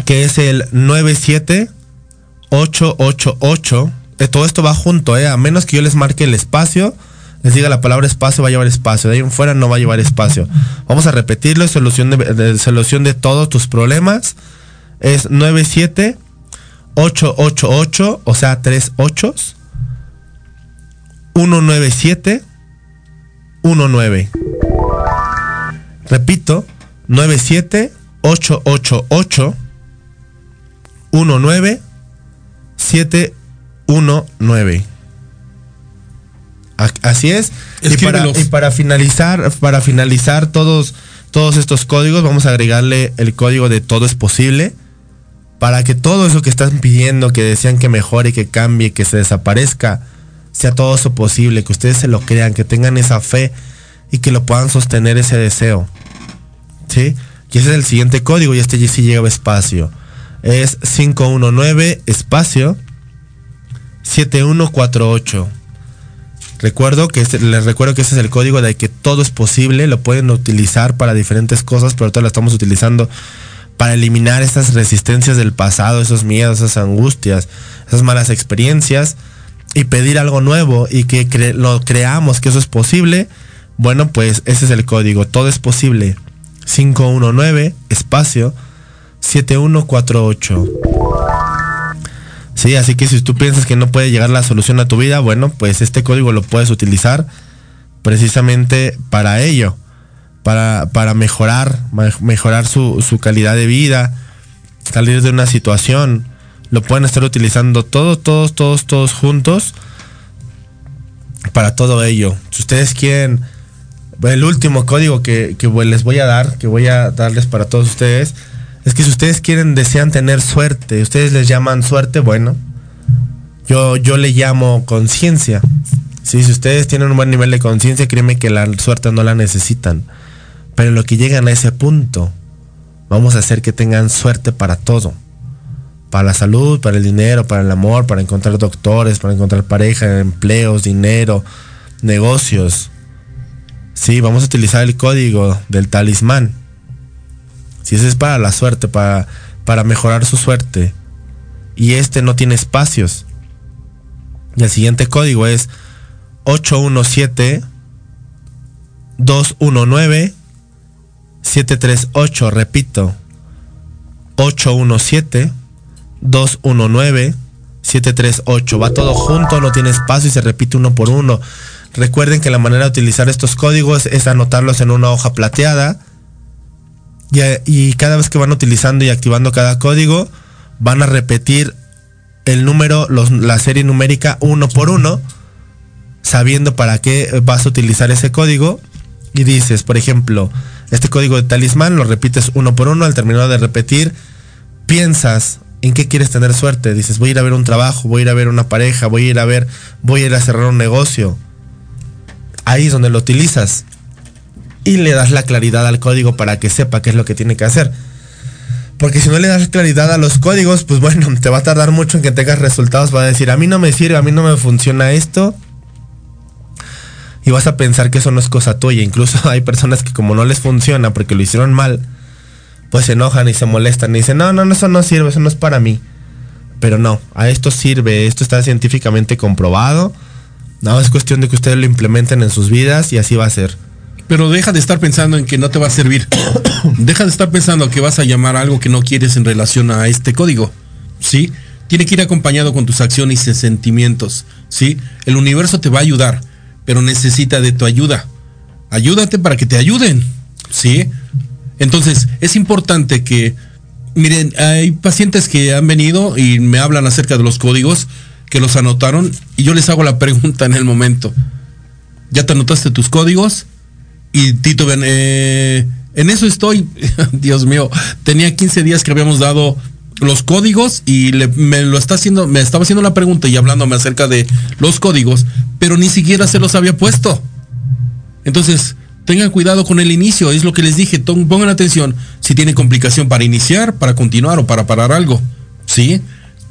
Que es el 97888. Eh, todo esto va junto, eh, a menos que yo les marque el espacio, les diga la palabra espacio, va a llevar espacio. De ahí en fuera no va a llevar espacio. Vamos a repetirlo, solución de, de- solución de todos tus problemas. Es 97888, o sea, tres ochos. 197 19. Repito, 97 888 19 719. A- Así es. Y para, y para finalizar, para finalizar todos, todos estos códigos, vamos a agregarle el código de todo es posible. Para que todo eso que están pidiendo, que desean que mejore, que cambie, que se desaparezca, sea todo eso posible, que ustedes se lo crean, que tengan esa fe y que lo puedan sostener ese deseo. ¿Sí? Y ese es el siguiente código y este ya sí lleva espacio. Es 519 espacio 7148. Recuerdo que este- les recuerdo que ese es el código de que todo es posible, lo pueden utilizar para diferentes cosas, pero ahorita lo estamos utilizando para eliminar estas resistencias del pasado, esos miedos, esas angustias, esas malas experiencias y pedir algo nuevo y que lo creamos que eso es posible. Bueno, pues ese es el código, todo es posible. 519 espacio 7148. Sí, así que si tú piensas que no puede llegar la solución a tu vida, bueno, pues este código lo puedes utilizar precisamente para ello, para, para mejorar, mejorar su calidad de vida, salir de una situación. Lo pueden estar utilizando todos, todos, todos, todos juntos para todo ello. Si ustedes quieren, el último código que, que les voy a dar, que voy a darles para todos ustedes, es que si ustedes quieren, desean tener suerte, ustedes les llaman suerte, bueno, yo, yo le llamo conciencia. Sí, si ustedes tienen un buen nivel de conciencia, créeme que la suerte no la necesitan. Pero en lo que llegan a ese punto, vamos a hacer que tengan suerte para todo. Para la salud, para el dinero, para el amor, para encontrar doctores, para encontrar pareja, empleos, dinero, negocios. Sí, vamos a utilizar el código del talismán. Si ese es para la suerte, para, para mejorar su suerte. Y este no tiene espacios. El siguiente código es 817 219 738. Repito. 817 219 738. Va todo junto, no tiene espacio y se repite uno por uno. Recuerden que la manera de utilizar estos códigos es anotarlos en una hoja plateada. Y, cada vez que van utilizando y activando cada código, van a repetir el número, la serie numérica uno por uno, sabiendo para qué vas a utilizar ese código. Y dices, por ejemplo, este código de talismán lo repites uno por uno. Al terminar de repetir, piensas en qué quieres tener suerte. Dices, voy a ir a ver un trabajo, voy a ir a ver una pareja, voy a ir a ver, voy a ir a cerrar un negocio. Ahí es donde lo utilizas. Y le das la claridad al código para que sepa qué es lo que tiene que hacer. Porque si no le das claridad a los códigos, pues bueno, te va a tardar mucho en que tengas resultados. Va a decir, a mí no me sirve, a mí no me funciona esto. Y vas a pensar que eso no es cosa tuya. Incluso hay personas que como no les funciona porque lo hicieron mal, pues se enojan y se molestan y dicen, no, no, no, eso no sirve, eso no es para mí. Pero no, a esto sirve, esto está científicamente comprobado. No, es cuestión de que ustedes lo implementen en sus vidas y así va a ser. Pero deja de estar pensando en que no te va a servir. deja de estar pensando que vas a llamar a algo que no quieres en relación a este código. ¿Sí? Tiene que ir acompañado con tus acciones y sentimientos. ¿Sí? El universo te va a ayudar, pero necesita de tu ayuda. Ayúdate para que te ayuden. ¿Sí? Entonces, es importante que, miren, hay pacientes que han venido y me hablan acerca de los códigos, que los anotaron, y yo les hago la pregunta en el momento. ¿Ya te anotaste tus códigos? Y Tito, ven, eh, en eso estoy. Dios mío, tenía 15 días que habíamos dado los códigos y me lo está haciendo, me estaba haciendo la pregunta y hablándome acerca de los códigos, pero ni siquiera se los había puesto. Entonces, tengan cuidado con el inicio, es lo que les dije, pongan atención si tiene complicación para iniciar, para continuar o para parar algo. ¿Sí?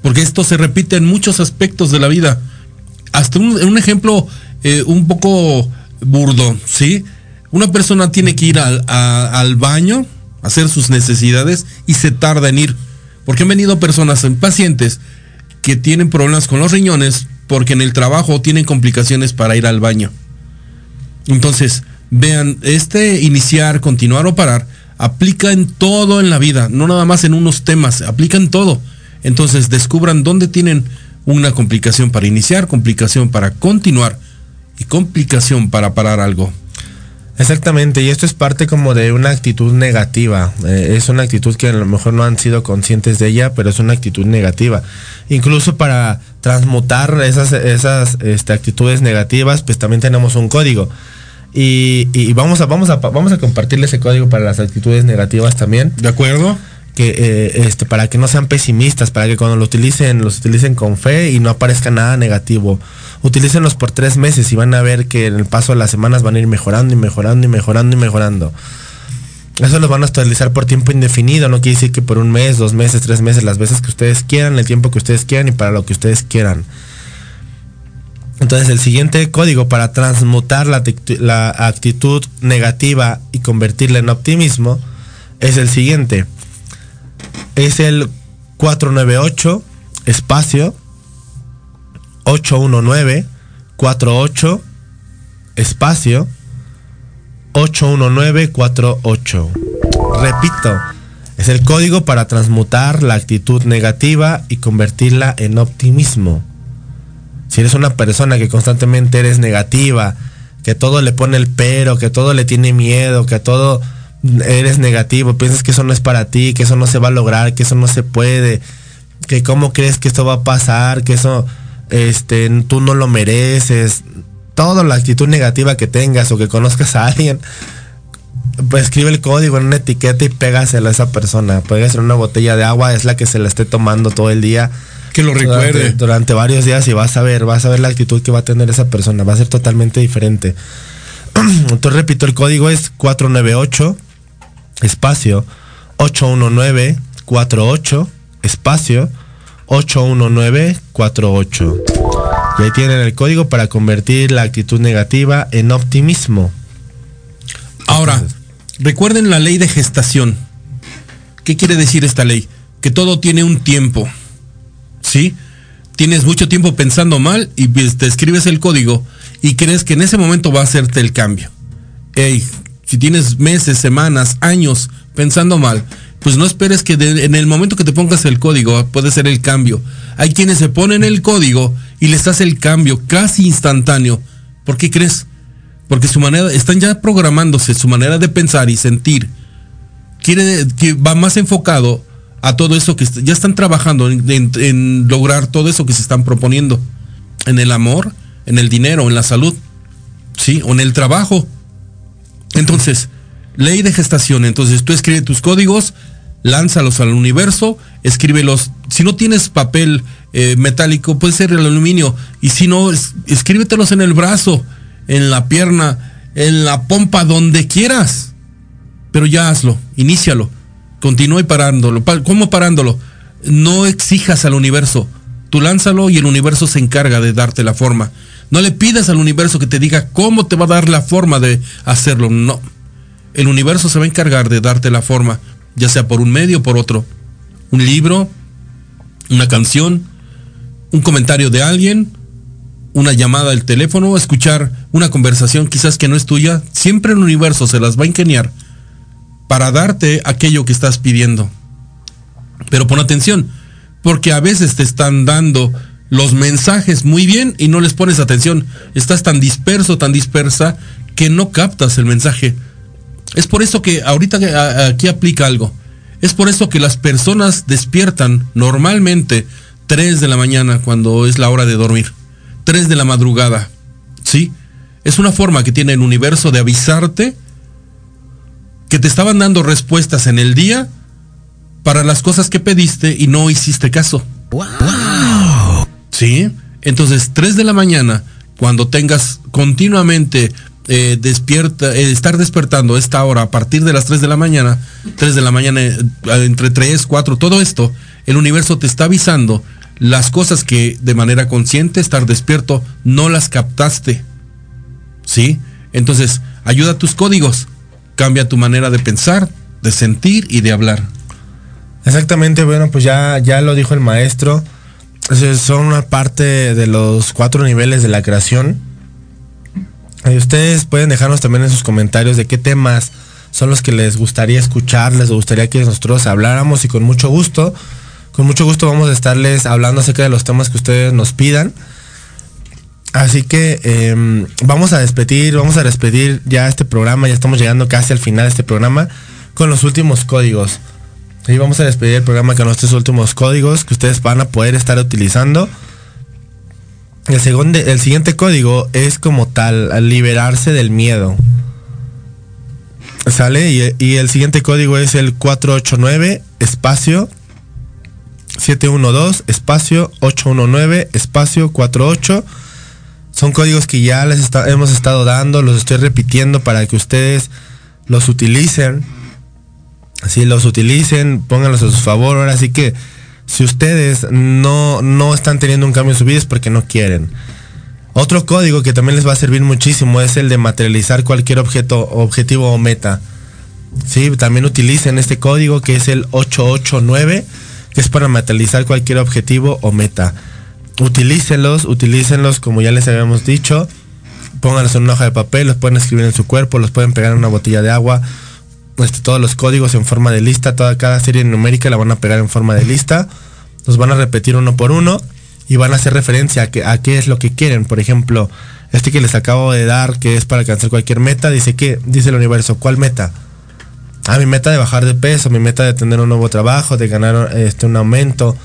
Porque esto se repite en muchos aspectos de la vida. Hasta un, un ejemplo eh, un poco burdo, ¿sí? Una persona tiene que ir al, al baño, hacer sus necesidades y se tarda en ir. Porque han venido personas, en pacientes, que tienen problemas con los riñones porque en el trabajo tienen complicaciones para ir al baño. Entonces, vean, este iniciar, continuar o parar, aplica en todo en la vida, no nada más en unos temas, aplica en todo. Entonces, descubran dónde tienen una complicación para iniciar, complicación para continuar y complicación para parar algo. Exactamente, y esto es parte como de una actitud negativa. Eh, es una actitud que a lo mejor no han sido conscientes de ella, pero es una actitud negativa. Incluso para transmutar esas, esas este, actitudes negativas, pues también tenemos un código. Y, y vamos, a, vamos, a, vamos a compartirle ese código para las actitudes negativas también. ¿De acuerdo? Que, eh, este, para que no sean pesimistas, para que cuando lo utilicen, los utilicen con fe y no aparezca nada negativo. Utilícenlos por tres meses y van a ver que en el paso de las semanas van a ir mejorando y mejorando y mejorando y mejorando. Eso los van a utilizar por tiempo indefinido, no quiere decir que por un mes, dos meses, tres meses, las veces que ustedes quieran, el tiempo que ustedes quieran y para lo que ustedes quieran. Entonces el siguiente código para transmutar la, actitu- la actitud negativa y convertirla en optimismo es el siguiente. Es el 498 espacio 819 48 espacio 81948. Repito, es el código para transmutar la actitud negativa y convertirla en optimismo. Si eres una persona que constantemente eres negativa, que todo le pone el pero, que todo le tiene miedo, que todo eres negativo, piensas que eso no es para ti, que eso no se va a lograr, que eso no se puede, que cómo crees que esto va a pasar, que eso este tú no lo mereces, toda la actitud negativa que tengas o que conozcas a alguien, pues escribe el código en una etiqueta y pégaselo a esa persona. Puede ser una botella de agua, es la que se la esté tomando todo el día. Que lo recuerde. Durante, durante varios días y vas a ver, vas a ver la actitud que va a tener esa persona. Va a ser totalmente diferente. Entonces repito, el código es 498 espacio 81948 espacio 81948. Y ahí tienen el código para convertir la actitud negativa en optimismo. Ahora, recuerden la ley de gestación. ¿Qué quiere decir esta ley? Que todo tiene un tiempo. ¿Sí? Tienes mucho tiempo pensando mal y te escribes el código y crees que en ese momento va a hacerte el cambio. Ey, si tienes meses, semanas, años pensando mal, pues no esperes que en el momento que te pongas el código puede ser el cambio. Hay quienes se ponen el código y les hace el cambio casi instantáneo. ¿Por qué crees? Porque su manera, están ya programándose, su manera de pensar y sentir. Quiere que va más enfocado a todo eso que ya están trabajando en, lograr todo eso que se están proponiendo. En el amor, en el dinero, en la salud, sí, o en el trabajo. Entonces, ley de gestación. Entonces tú escribe tus códigos, lánzalos al universo, escríbelos. Si no tienes papel eh, metálico, puede ser el aluminio. Y si no, es- escríbetelos en el brazo, en la pierna, en la pompa, donde quieras. Pero ya hazlo, inícialo. Continúa y parándolo. Pa- ¿Cómo parándolo? No exijas al universo. Tú lánzalo y el universo se encarga de darte la forma. No le pidas al universo que te diga cómo te va a dar la forma de hacerlo. No. El universo se va a encargar de darte la forma, ya sea por un medio o por otro. Un libro, una canción, un comentario de alguien, una llamada al teléfono, escuchar una conversación quizás que no es tuya. Siempre el universo se las va a ingeniar para darte aquello que estás pidiendo. Pero pon atención, porque a veces te están dando los mensajes muy bien y no les pones atención. Estás tan disperso, tan dispersa, que no captas el mensaje. Es por eso que ahorita aquí aplica algo. Es por eso que las personas despiertan normalmente 3 de la mañana cuando es la hora de dormir. 3 de la madrugada. ¿Sí? Es una forma que tiene el universo de avisarte que te estaban dando respuestas en el día para las cosas que pediste y no hiciste caso. ¿Sí? Entonces, 3 de la mañana, cuando tengas continuamente eh, despierta, eh, estar despertando esta hora a partir de las 3 de la mañana, 3 de la mañana, eh, entre 3, 4, todo esto, el universo te está avisando las cosas que de manera consciente, estar despierto, no las captaste. ¿Sí? Entonces, ayuda a tus códigos, cambia tu manera de pensar, de sentir y de hablar. Exactamente, bueno, pues ya, ya lo dijo el maestro. Son una parte de los cuatro niveles de la creación. Y ustedes pueden dejarnos también en sus comentarios de qué temas son los que les gustaría escuchar, les gustaría que nosotros habláramos y con mucho gusto, con mucho gusto vamos a estarles hablando acerca de los temas que ustedes nos pidan. Así que em, vamos a despedir, vamos a despedir ya este programa, ya estamos llegando casi al final de este programa con los últimos códigos. Y vamos a despedir el programa con estos últimos códigos que ustedes van a poder estar utilizando. El, segundo, el siguiente código es como tal, al liberarse del miedo. ¿Sale? Y, y el siguiente código es el 489 espacio 712 espacio 819 espacio 48. Son códigos que ya les hemos estado dando, los estoy repitiendo para que ustedes los utilicen. Así los utilicen, pónganlos a su favor. Ahora sí que si ustedes no, no están teniendo un cambio en su vida es porque no quieren. Otro código que también les va a servir muchísimo es el de materializar cualquier objeto, objetivo o meta. Sí, también utilicen este código que es el 889, que es para materializar cualquier objetivo o meta. Utilícenlos, utilícenlos como ya les habíamos dicho. Pónganlos en una hoja de papel, los pueden escribir en su cuerpo, los pueden pegar en una botella de agua. Este, todos los códigos en forma de lista, toda cada serie numérica la van a pegar en forma de lista. Los van a repetir uno por uno y van a hacer referencia a, que, qué es lo que quieren. Por ejemplo, este que les acabo de dar, que es para alcanzar cualquier meta, dice que, dice el universo, ¿cuál meta? Ah, mi meta de bajar de peso, mi meta de tener un nuevo trabajo, de ganar este un aumento.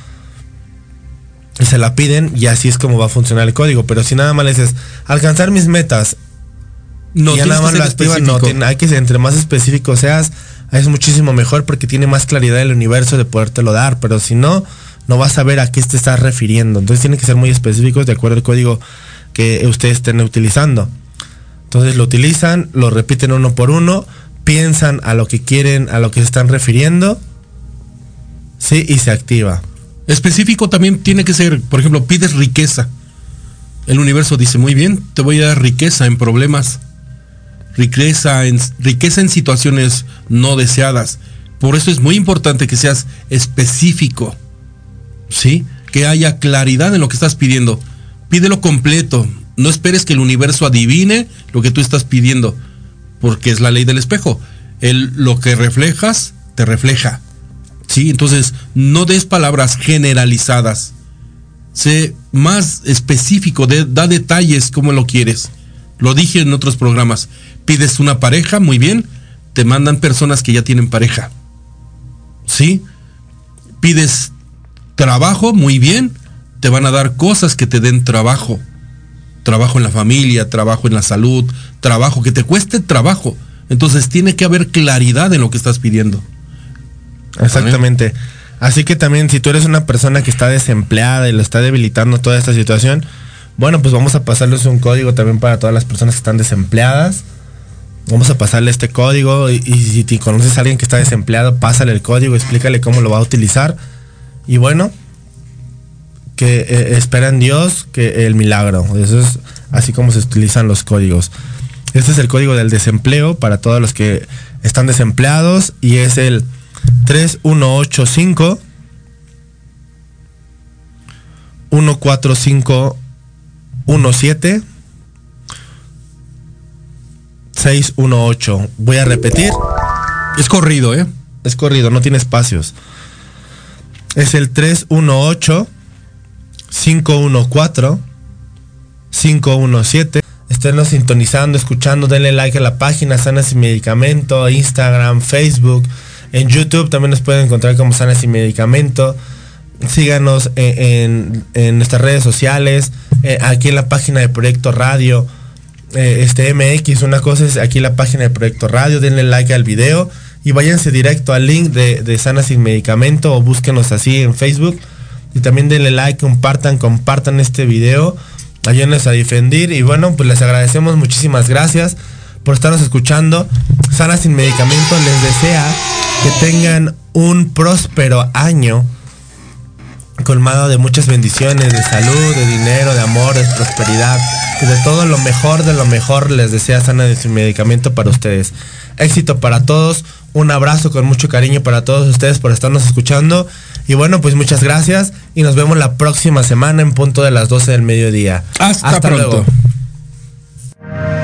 Se la piden y así es como va a funcionar el código. Pero si nada más le dices, alcanzar mis metas, No, y ya nada más ser lo activan, no, tiene- hay que ser, entre más específico seas, es muchísimo mejor porque tiene más claridad el universo de podértelo dar, pero si no, no vas a ver a qué te estás refiriendo. Entonces tienen que ser muy específicos de acuerdo al código que ustedes estén utilizando. Entonces lo utilizan, lo repiten uno por uno, piensan a lo que quieren, a lo que se están refiriendo, sí, y se activa. Específico también tiene que ser, por ejemplo, pides riqueza. El universo dice, muy bien, te voy a dar riqueza en problemas. Riqueza en, riqueza en situaciones no deseadas. Por eso es muy importante que seas específico. ¿Sí? Que haya claridad en lo que estás pidiendo. Pídelo completo. No esperes que el universo adivine lo que tú estás pidiendo. Porque es la ley del espejo. El, lo que reflejas, te refleja. Sí, entonces no des palabras generalizadas. Sé más específico, da detalles como lo quieres. Lo dije en otros programas. Pides una pareja, muy bien. Te mandan personas que ya tienen pareja. ¿Sí? Pides trabajo, muy bien. Te van a dar cosas que te den trabajo. Trabajo en la familia, trabajo en la salud, trabajo que te cueste trabajo. Entonces tiene que haber claridad en lo que estás pidiendo. Exactamente. Así que también si tú eres una persona que está desempleada y lo está debilitando toda esta situación, bueno, pues vamos a pasarles un código también para todas las personas que están desempleadas. Vamos a pasarle este código y, si te conoces a alguien que está desempleado, pásale el código, explícale cómo lo va a utilizar. Y bueno, que eh, espera en Dios que el milagro. Eso es así como se utilizan los códigos. Este es el código del desempleo para todos los que están desempleados y es el 3185 14517 618. Voy a repetir. Es corrido, ¿eh? Es corrido, no tiene espacios. Es el 318 514 517. Esténnos sintonizando, escuchando, denle like a la página Sanas y Medicamento, Instagram, Facebook. En YouTube también nos pueden encontrar como Sanas y Medicamento. Síganos en, en- nuestras redes sociales, eh, aquí en la página de Proyecto Radio, eh, este MX. Una cosa es aquí en la página de Proyecto Radio, denle like al video y váyanse directo al link de, de Sanas sin Medicamento o búsquenos así en Facebook. Y también denle like, compartan, compartan este video. Ayúdenos a difundir. Y bueno, pues les agradecemos muchísimas gracias por estarnos escuchando. Sana sin medicamento les desea que tengan un próspero año colmado de muchas bendiciones, de salud, de dinero, de amor, de prosperidad, que de todo lo mejor, de lo mejor les desea sana sin medicamento para ustedes. Éxito para todos, un abrazo con mucho cariño para todos ustedes por estarnos escuchando. Y bueno, pues muchas gracias y nos vemos la próxima semana en punto de las 12 del mediodía. Hasta pronto. Gracias